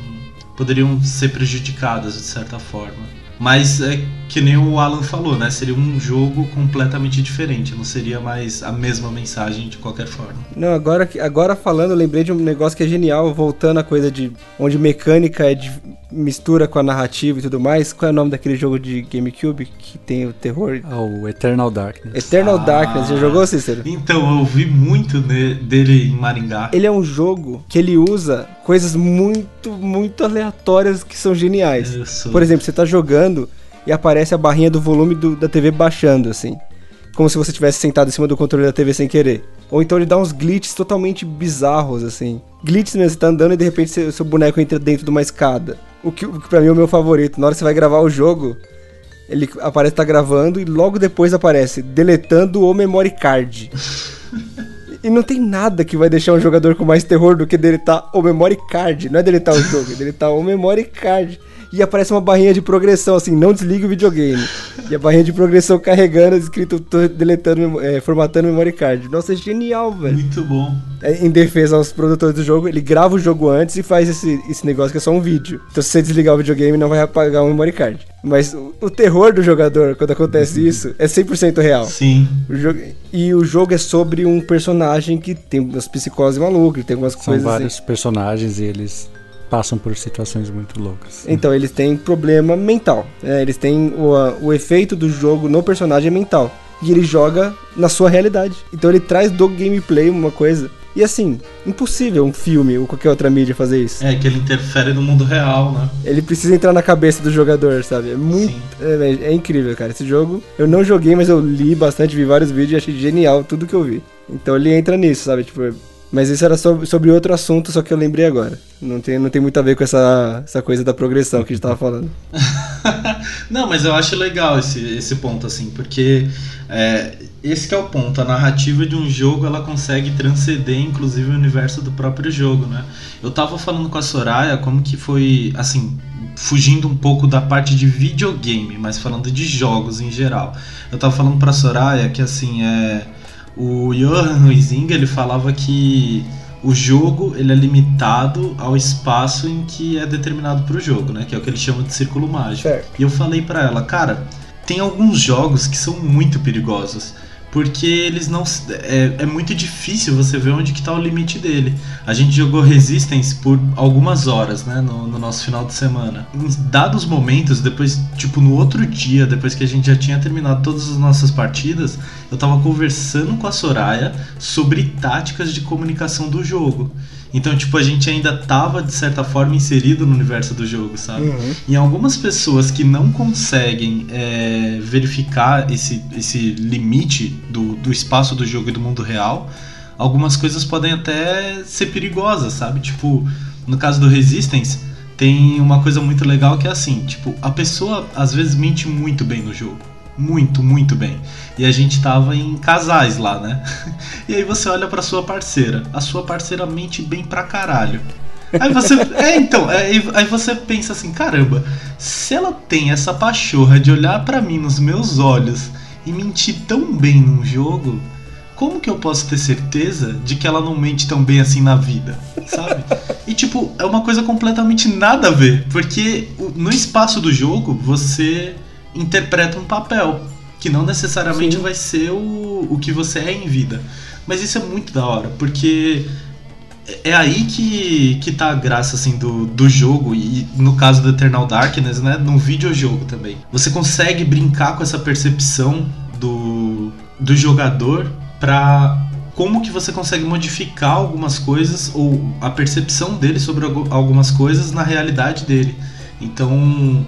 B: poderiam ser prejudicadas de certa forma. Mas é que nem o Alan falou, né? Seria um jogo completamente diferente, não seria mais a mesma mensagem de qualquer forma.
A: Não, agora, que- agora falando, eu lembrei de um negócio que é genial, voltando à coisa de onde mecânica é de mistura com a narrativa e tudo mais. Qual é o nome daquele jogo de GameCube que tem o terror?
C: Ah, o Eternal Darkness.
A: Eternal
B: Ah.
A: Darkness, já jogou, Cícero?
B: Então, eu ouvi muito ne- dele em Maringá.
A: Ele é um jogo que ele usa coisas muito, muito aleatórias que são geniais.
B: Isso.
A: Por exemplo, você tá jogando e aparece a barrinha do volume do- da TV baixando, assim. Como se você tivesse sentado em cima do controle da TV sem querer. Ou então ele dá uns glitches totalmente bizarros, assim. Glitches mesmo, você tá andando e de repente seu, seu boneco entra dentro de uma escada. O que, o que pra mim é o meu favorito. Na hora que você vai gravar o jogo, ele aparece tá gravando e logo depois aparece deletando o memory card. E não tem nada que vai deixar um jogador com mais terror do que deletar o memory card. Não é deletar o jogo, é deletar o memory card. E aparece uma barrinha de progressão, assim, não desligue o videogame. E a barrinha de progressão carregando, escrito, tô deletando, é, formatando o memory card. Nossa, é genial, velho.
B: Muito bom.
A: É, em defesa aos produtores do jogo, ele grava o jogo antes e faz esse, esse negócio que é só um vídeo. Então se você desligar o videogame, não vai apagar o memory card. Mas o, o terror do jogador, quando acontece isso, é 100% real.
B: Sim.
A: O jogo- e o jogo é sobre um personagem que tem umas psicoses malucas, tem algumas
C: São
A: coisas
C: vários
A: assim.
C: personagens e eles passam por situações muito loucas.
A: Então eles têm problema mental. né? Eles têm o, o efeito do jogo no personagem é mental. E ele joga na sua realidade. Então ele traz do gameplay uma coisa. E assim, impossível um filme ou qualquer outra mídia fazer isso.
B: É que ele interfere no mundo real, né?
A: Ele precisa entrar na cabeça do jogador, sabe? É muito.
B: Sim.
A: É, é- é incrível, cara. Esse jogo eu não joguei, mas eu li bastante, vi vários vídeos e achei genial tudo que eu vi. Então ele entra nisso, sabe? Tipo. Mas isso era sobre, sobre outro assunto, só que eu lembrei agora. Não tem, não tem muito a ver com essa, essa coisa da progressão que a gente tava falando.
B: Não, mas eu acho legal esse, esse ponto, assim, porque é, esse é o ponto. A narrativa de um jogo ela consegue transcender, inclusive, o universo do próprio jogo, né? Eu tava falando com a Soraya como que foi, assim, fugindo um pouco da parte de videogame, mas falando de jogos em geral. Eu tava falando pra Soraya que, assim, é. O Johan Huizinga, ele falava que o jogo ele é limitado ao espaço em que é determinado para o jogo, né? Que é o que ele chama de círculo mágico.
A: Certo.
B: E eu falei pra ela, cara, tem alguns jogos que são muito perigosos. Porque eles não. É, é muito difícil você ver onde que tá o limite dele. A gente jogou Resistance por algumas horas, né? No, no nosso final de semana. Em dados momentos, depois, tipo, no outro dia, depois que a gente já tinha terminado todas as nossas partidas, eu tava conversando com a Soraya sobre táticas de comunicação do jogo. Então, tipo, a gente ainda tava, de certa forma, inserido no universo do jogo, sabe? Em algumas pessoas que não conseguem é, verificar esse, esse limite do, do espaço do jogo e do mundo real, algumas coisas podem até ser perigosas, sabe? Tipo, no caso do Resistance, tem uma coisa muito legal que é assim, tipo, a pessoa às vezes mente muito bem no jogo. Muito, muito bem. E a gente tava em casais lá, né? E aí você olha pra sua parceira. A sua parceira mente bem pra caralho. Aí você. É, então, aí, aí você pensa assim, caramba, se ela tem essa pachorra de olhar pra mim nos meus olhos e mentir tão bem num jogo, como que eu posso ter certeza de que ela não mente tão bem assim na vida? Sabe? E tipo, é uma coisa completamente nada a ver, porque no espaço do jogo você interpreta um papel que não necessariamente
A: Sim.
B: vai ser o, o que você é em vida. Mas isso é muito da hora, porque é aí que, que tá a graça assim do, do jogo e no caso do Eternal Darkness, né, no videojogo também. Você consegue brincar com essa percepção do, do jogador pra como que você consegue modificar algumas coisas ou a percepção dele sobre algu- algumas coisas na realidade dele. Então,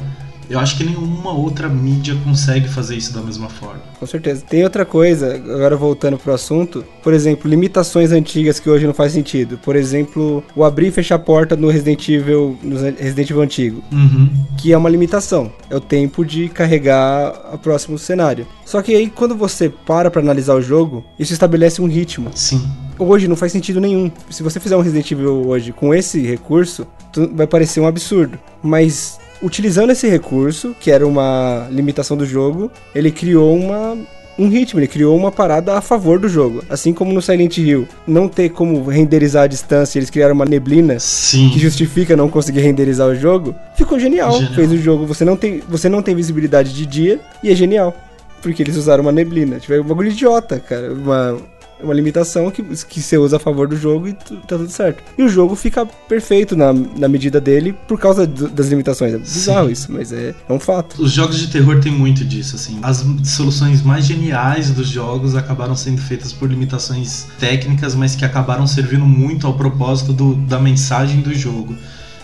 B: eu acho que nenhuma outra mídia consegue fazer isso da mesma forma.
A: Com certeza. Tem outra coisa, agora voltando pro assunto, por exemplo, limitações antigas que hoje não faz sentido. Por exemplo, o abrir e fechar a porta no Resident Evil, no Resident Evil antigo,
B: Uhum.
A: que é uma limitação. É o tempo de carregar o próximo cenário. Só que aí quando você para pra analisar o jogo, isso estabelece um ritmo.
B: Sim.
A: Hoje não faz sentido nenhum. Se você fizer um Resident Evil hoje com esse recurso, vai parecer um absurdo. Mas utilizando esse recurso, que era uma limitação do jogo, ele criou uma um ritmo, ele criou uma parada a favor do jogo. Assim como no Silent Hill, não ter como renderizar a distância, eles criaram uma neblina
B: Sim.
A: que justifica não conseguir renderizar o jogo. Ficou genial.
B: Genial.
A: Fez o jogo, você não tem, você não tem visibilidade de dia e é genial. Porque eles usaram uma neblina. Tipo, é um bagulho idiota, cara. Uma, uma limitação que, que você usa a favor do jogo e tu- tá tudo certo. E o jogo fica perfeito na, na medida dele por causa do- das limitações. É bizarro
B: Sim.
A: isso, mas é, é um fato.
B: Os jogos de terror têm muito disso, assim. As soluções mais geniais dos jogos acabaram sendo feitas por limitações técnicas, mas que acabaram servindo muito ao propósito do- da mensagem do jogo.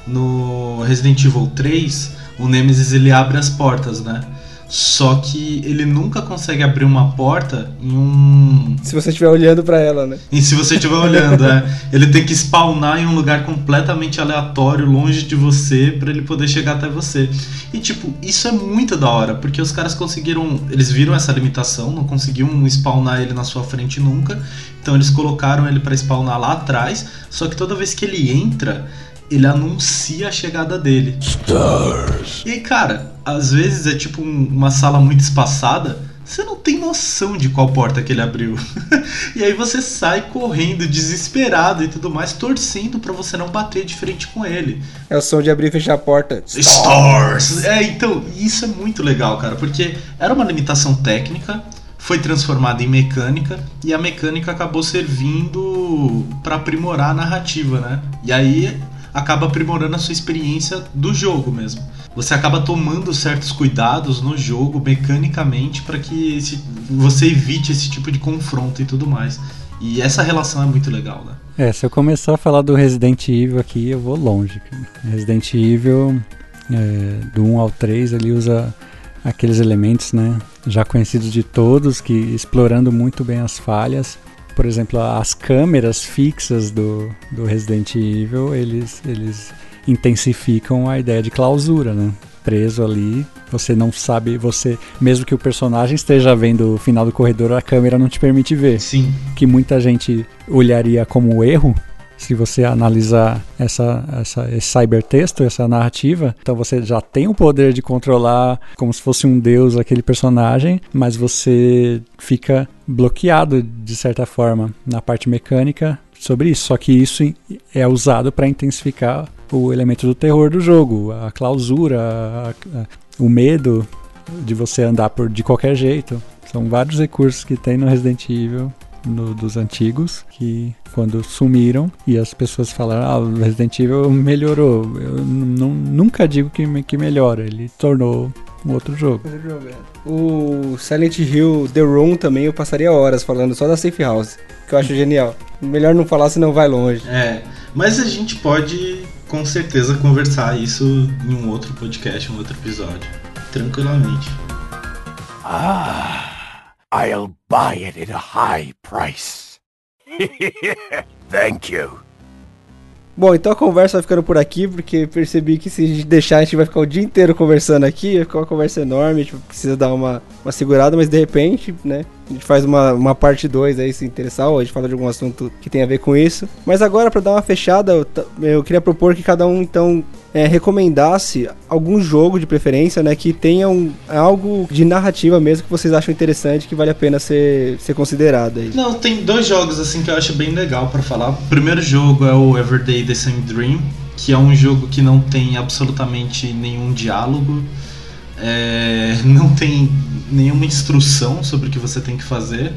B: No Resident Evil 3, o Nemesis ele abre as portas, né? Só que ele nunca consegue abrir uma porta em um
A: Se você estiver olhando pra ela, né?
B: e se você estiver olhando, é, ele tem que spawnar em um lugar completamente aleatório, longe de você, pra ele poder chegar até você. E tipo, isso é muito da hora, porque os caras conseguiram. Eles viram essa limitação, não conseguiam spawnar ele na sua frente nunca. Então eles colocaram ele pra spawnar lá atrás. Só que toda vez que ele entra, ele anuncia a chegada dele. E aí, cara, às vezes é tipo um- uma sala muito espaçada. Você não tem noção de qual porta que ele abriu. e aí você sai correndo, desesperado e tudo mais, torcendo pra você não bater de frente com ele.
A: É o som de abrir e fechar a porta.
B: Stars! É, então, isso é muito legal, cara, porque era uma limitação técnica, foi transformada em mecânica, e a mecânica acabou servindo pra aprimorar a narrativa, né? E aí acaba aprimorando a sua experiência do jogo mesmo. Você acaba tomando certos cuidados no jogo, mecanicamente, pra que esse- você evite esse tipo de confronto e tudo mais. E essa relação é muito legal, né?
C: É, se eu começar a falar do Resident Evil aqui, eu vou longe. Resident Evil, é, do 1 ao 3, ele usa aqueles elementos, né, já conhecidos de todos, que explorando muito bem as falhas. Por exemplo, as câmeras fixas do, do Resident Evil, eles, eles intensificam a ideia de clausura, né? Preso ali, você não sabe, você mesmo que o personagem esteja vendo o final do corredor, a câmera não te permite ver
B: Sim.
C: que muita gente olharia como erro se você analisar essa, essa, esse cybertexto, essa narrativa, então você já tem o poder de controlar como se fosse um deus aquele personagem, mas você fica bloqueado de certa forma na parte mecânica sobre isso. Só que isso é usado para intensificar o elemento do terror do jogo, a clausura, a- a- o medo de você andar por de qualquer jeito. São vários recursos que tem no Resident Evil no- dos antigos que quando sumiram e as pessoas falaram ah, o Resident Evil melhorou eu nunca digo que, que melhora ele tornou um outro jogo
A: O Silent Hill The Room também eu passaria horas falando só da Safe House, que eu acho genial. Melhor não falar, senão vai longe.
B: É, mas a gente pode com certeza conversar isso em um outro podcast, um outro episódio, tranquilamente.
F: Ah, I'll buy it at a high price. Thank you.
A: Bom, então a conversa vai ficando por aqui, porque percebi que se a gente deixar, a gente vai ficar o dia inteiro conversando aqui, vai ficar uma conversa enorme, a gente precisa dar uma, uma segurada, mas de repente, né, a gente faz uma, uma parte 2 aí, se interessar, ou a gente fala de algum assunto que tem a ver com isso. Mas agora, para dar uma fechada, eu, eu, queria propor que cada um, então, é, recomendasse algum jogo de preferência, né, que tenha um, algo de narrativa mesmo que vocês acham interessante, que vale a pena ser, ser considerado aí.
B: Não, tem dois jogos, assim, que eu acho bem legal para falar. O primeiro jogo é o Everyday The Same Dream, que é um jogo que não tem absolutamente nenhum diálogo, é, não tem nenhuma instrução sobre o que você tem que fazer.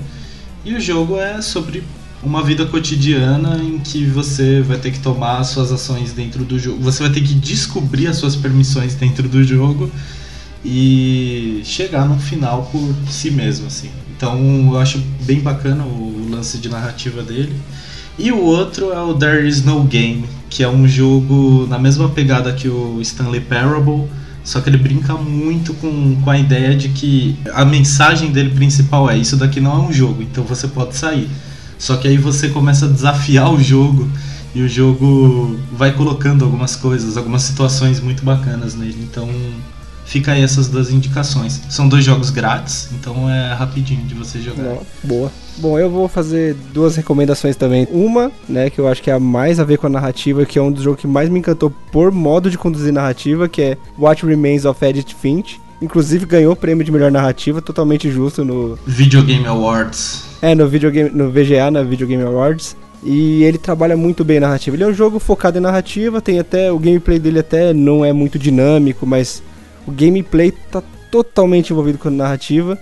B: E o jogo é sobre uma vida cotidiana em que você vai ter que tomar suas ações dentro do jogo. Você vai ter que descobrir as suas permissões dentro do jogo e chegar no final por si mesmo, assim. Então eu acho bem bacana o lance de narrativa dele. E o outro é o There Is No Game, que é um jogo na mesma pegada que o Stanley Parable, só que ele brinca muito com, com a ideia de que a mensagem dele principal é: isso daqui não é um jogo, então você pode sair. Só que aí você começa a desafiar o jogo e o jogo vai colocando algumas coisas, algumas situações muito bacanas nele. Então fica aí essas duas indicações. São dois jogos grátis, então é rapidinho de você jogar. Não,
A: boa. Bom, eu vou fazer duas recomendações também. Uma, né, que eu acho que é a mais a ver com a narrativa, que é um dos jogos que mais me encantou por modo de conduzir narrativa, que é What Remains of Edith Finch. Inclusive ganhou o prêmio de melhor narrativa, totalmente justo no
B: Video Game Awards.
A: É, no videogame, no VGA, na Video Game Awards. E ele trabalha muito bem a narrativa. Ele é um jogo focado em narrativa, tem até o gameplay dele até não é muito dinâmico, mas o gameplay tá totalmente envolvido com a narrativa.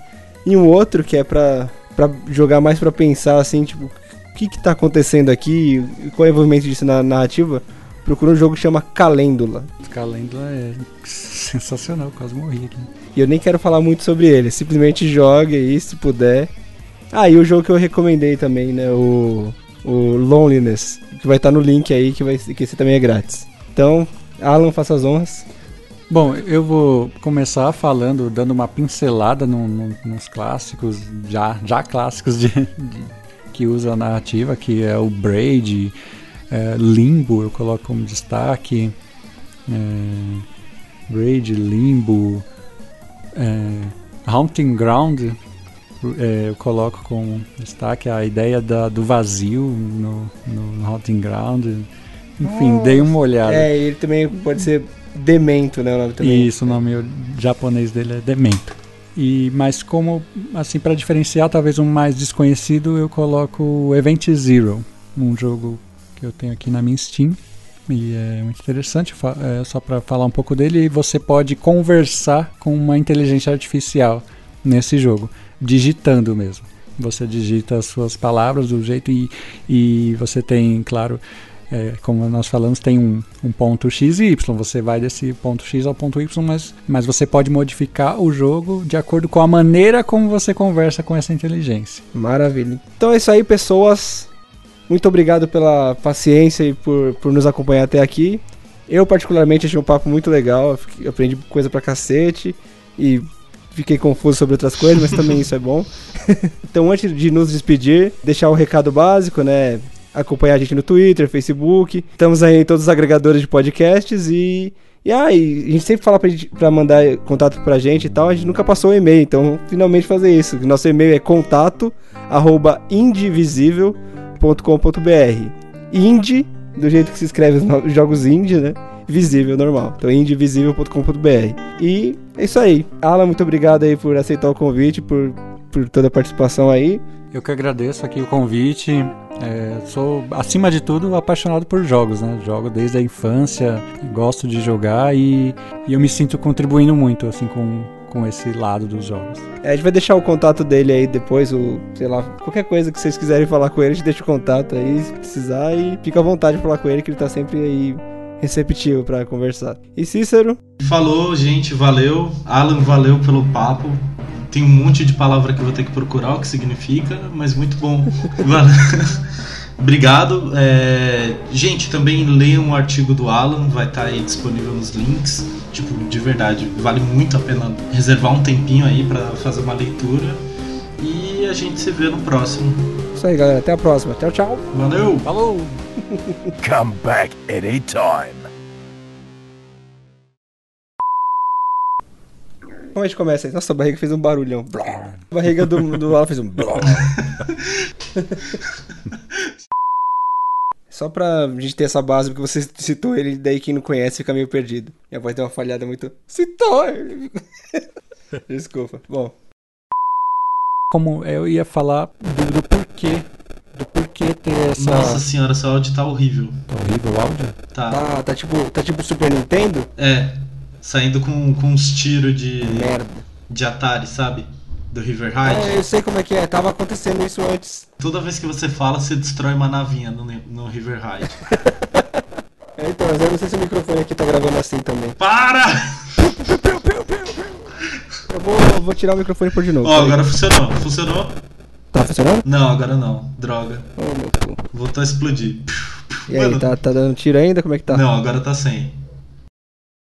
A: E um outro que é pra, pra jogar mais pra pensar assim, tipo, o que que tá acontecendo aqui, qual é o envolvimento disso na narrativa, procura um jogo que chama Calêndula.
C: Calêndula é sensacional, quase morri aqui.
A: E eu nem quero falar muito sobre ele, simplesmente jogue aí se puder. Ah, e o jogo que eu recomendei também, né, o, o Loneliness, que vai estar tá no link aí, que, vai, que esse também é grátis. Então, Alan, faça as honras.
C: Bom, eu vou começar falando, dando uma pincelada no, no, nos clássicos, já, já clássicos de, de, que usa a narrativa, que é o Braid, é, Limbo, eu coloco como destaque. É, Braid, Limbo, é, Haunting Ground, é, eu coloco como destaque a ideia da, do vazio no, no Haunting Ground. Enfim, dei uma olhada.
A: É, ele também pode ser Demento, né? O nome
C: também. Isso, o nome japonês dele é Demento. E, mas como, assim, para diferenciar talvez um mais desconhecido, eu coloco Event Zero, um jogo que eu tenho aqui na minha Steam. E é muito interessante, é, só para falar um pouco dele, você pode conversar com uma inteligência artificial nesse jogo, digitando mesmo. Você digita as suas palavras do jeito e, e você tem, claro, é, como nós falamos, tem um, um, ponto X e Y. Você vai desse ponto X ao ponto Y, mas, mas você pode modificar o jogo de acordo com a maneira como você conversa com essa inteligência.
A: Maravilha. Então é isso aí, pessoas. Muito obrigado pela paciência e por, por nos acompanhar até aqui. Eu, particularmente, achei um papo muito legal. Eu aprendi coisa pra cacete. E fiquei confuso sobre outras coisas, mas também isso é bom. então, antes de nos despedir, deixar o recado básico, né? acompanhar a gente no Twitter, Facebook. Estamos aí em todos os agregadores de podcasts e. E aí, a gente sempre fala pra, gente, pra mandar contato pra gente e tal, a gente nunca passou o e-mail, então finalmente fazer isso. Nosso e-mail é contato arroba indivisível.com.br. Indie, do jeito que se escreve os jogos indie, né? Visível, normal. Então, indivisível.com.br. E é isso aí. Alan, muito obrigado aí por aceitar o convite, por, por toda a participação aí.
C: Eu que agradeço aqui o convite. É, sou, acima de tudo, apaixonado por jogos, né? Jogo desde a infância, gosto de jogar e, e eu me sinto contribuindo muito, assim, com, com esse lado dos jogos.
A: É, a gente vai deixar o contato dele aí depois, o, sei lá, qualquer coisa que vocês quiserem falar com ele, a gente deixa o contato aí, se precisar, e fica à vontade de falar com ele, que ele tá sempre aí receptivo para conversar. E Cícero?
B: Falou, gente, valeu. Alan, valeu pelo papo tem um monte de palavra que eu vou ter que procurar o que significa, mas muito bom. Obrigado. É... Gente, também leiam o artigo do Alan, vai estar tá aí disponível nos links. Tipo, de verdade, vale muito a pena reservar um tempinho aí para fazer uma leitura. E a gente se vê no próximo.
A: Isso aí, galera. Até a próxima. Tchau, tchau.
B: Valeu.
C: Falou.
F: Come back anytime.
A: Como a gente começa aí? Nossa, a barriga fez um barulhão. A barriga do, do Alan fez um. Só pra gente ter essa base, porque você citou ele, daí quem não conhece fica meio perdido. Minha voz deu uma falhada muito. Citou ele! Desculpa. Bom,
C: Como eu ia falar do, do porquê. Do porquê ter essa.
B: Nossa senhora, seu áudio tá horrível.
C: Tá horrível o áudio?
B: Tá.
A: tá, tá tipo, tá tipo Super Nintendo?
B: É. Saindo com, com uns tiros de,
A: Merda.
B: de Atari, sabe? Do River Ride.
A: É, eu sei como é que é, tava acontecendo isso antes.
B: Toda vez que você fala, você destrói uma navinha no, no River Ride.
A: É, então, mas eu não sei se o microfone aqui tá gravando assim também.
B: Para!
A: Eu vou, eu vou tirar o microfone por de novo.
B: Ó,
A: peraí.
B: agora funcionou. Funcionou?
A: Tá funcionando?
B: Não, agora não. Droga.
A: Cu.
B: Voltou a explodir.
A: E aí,
B: Mano,
A: tá, tá dando tiro ainda? Como é que tá?
B: Não, agora tá sem.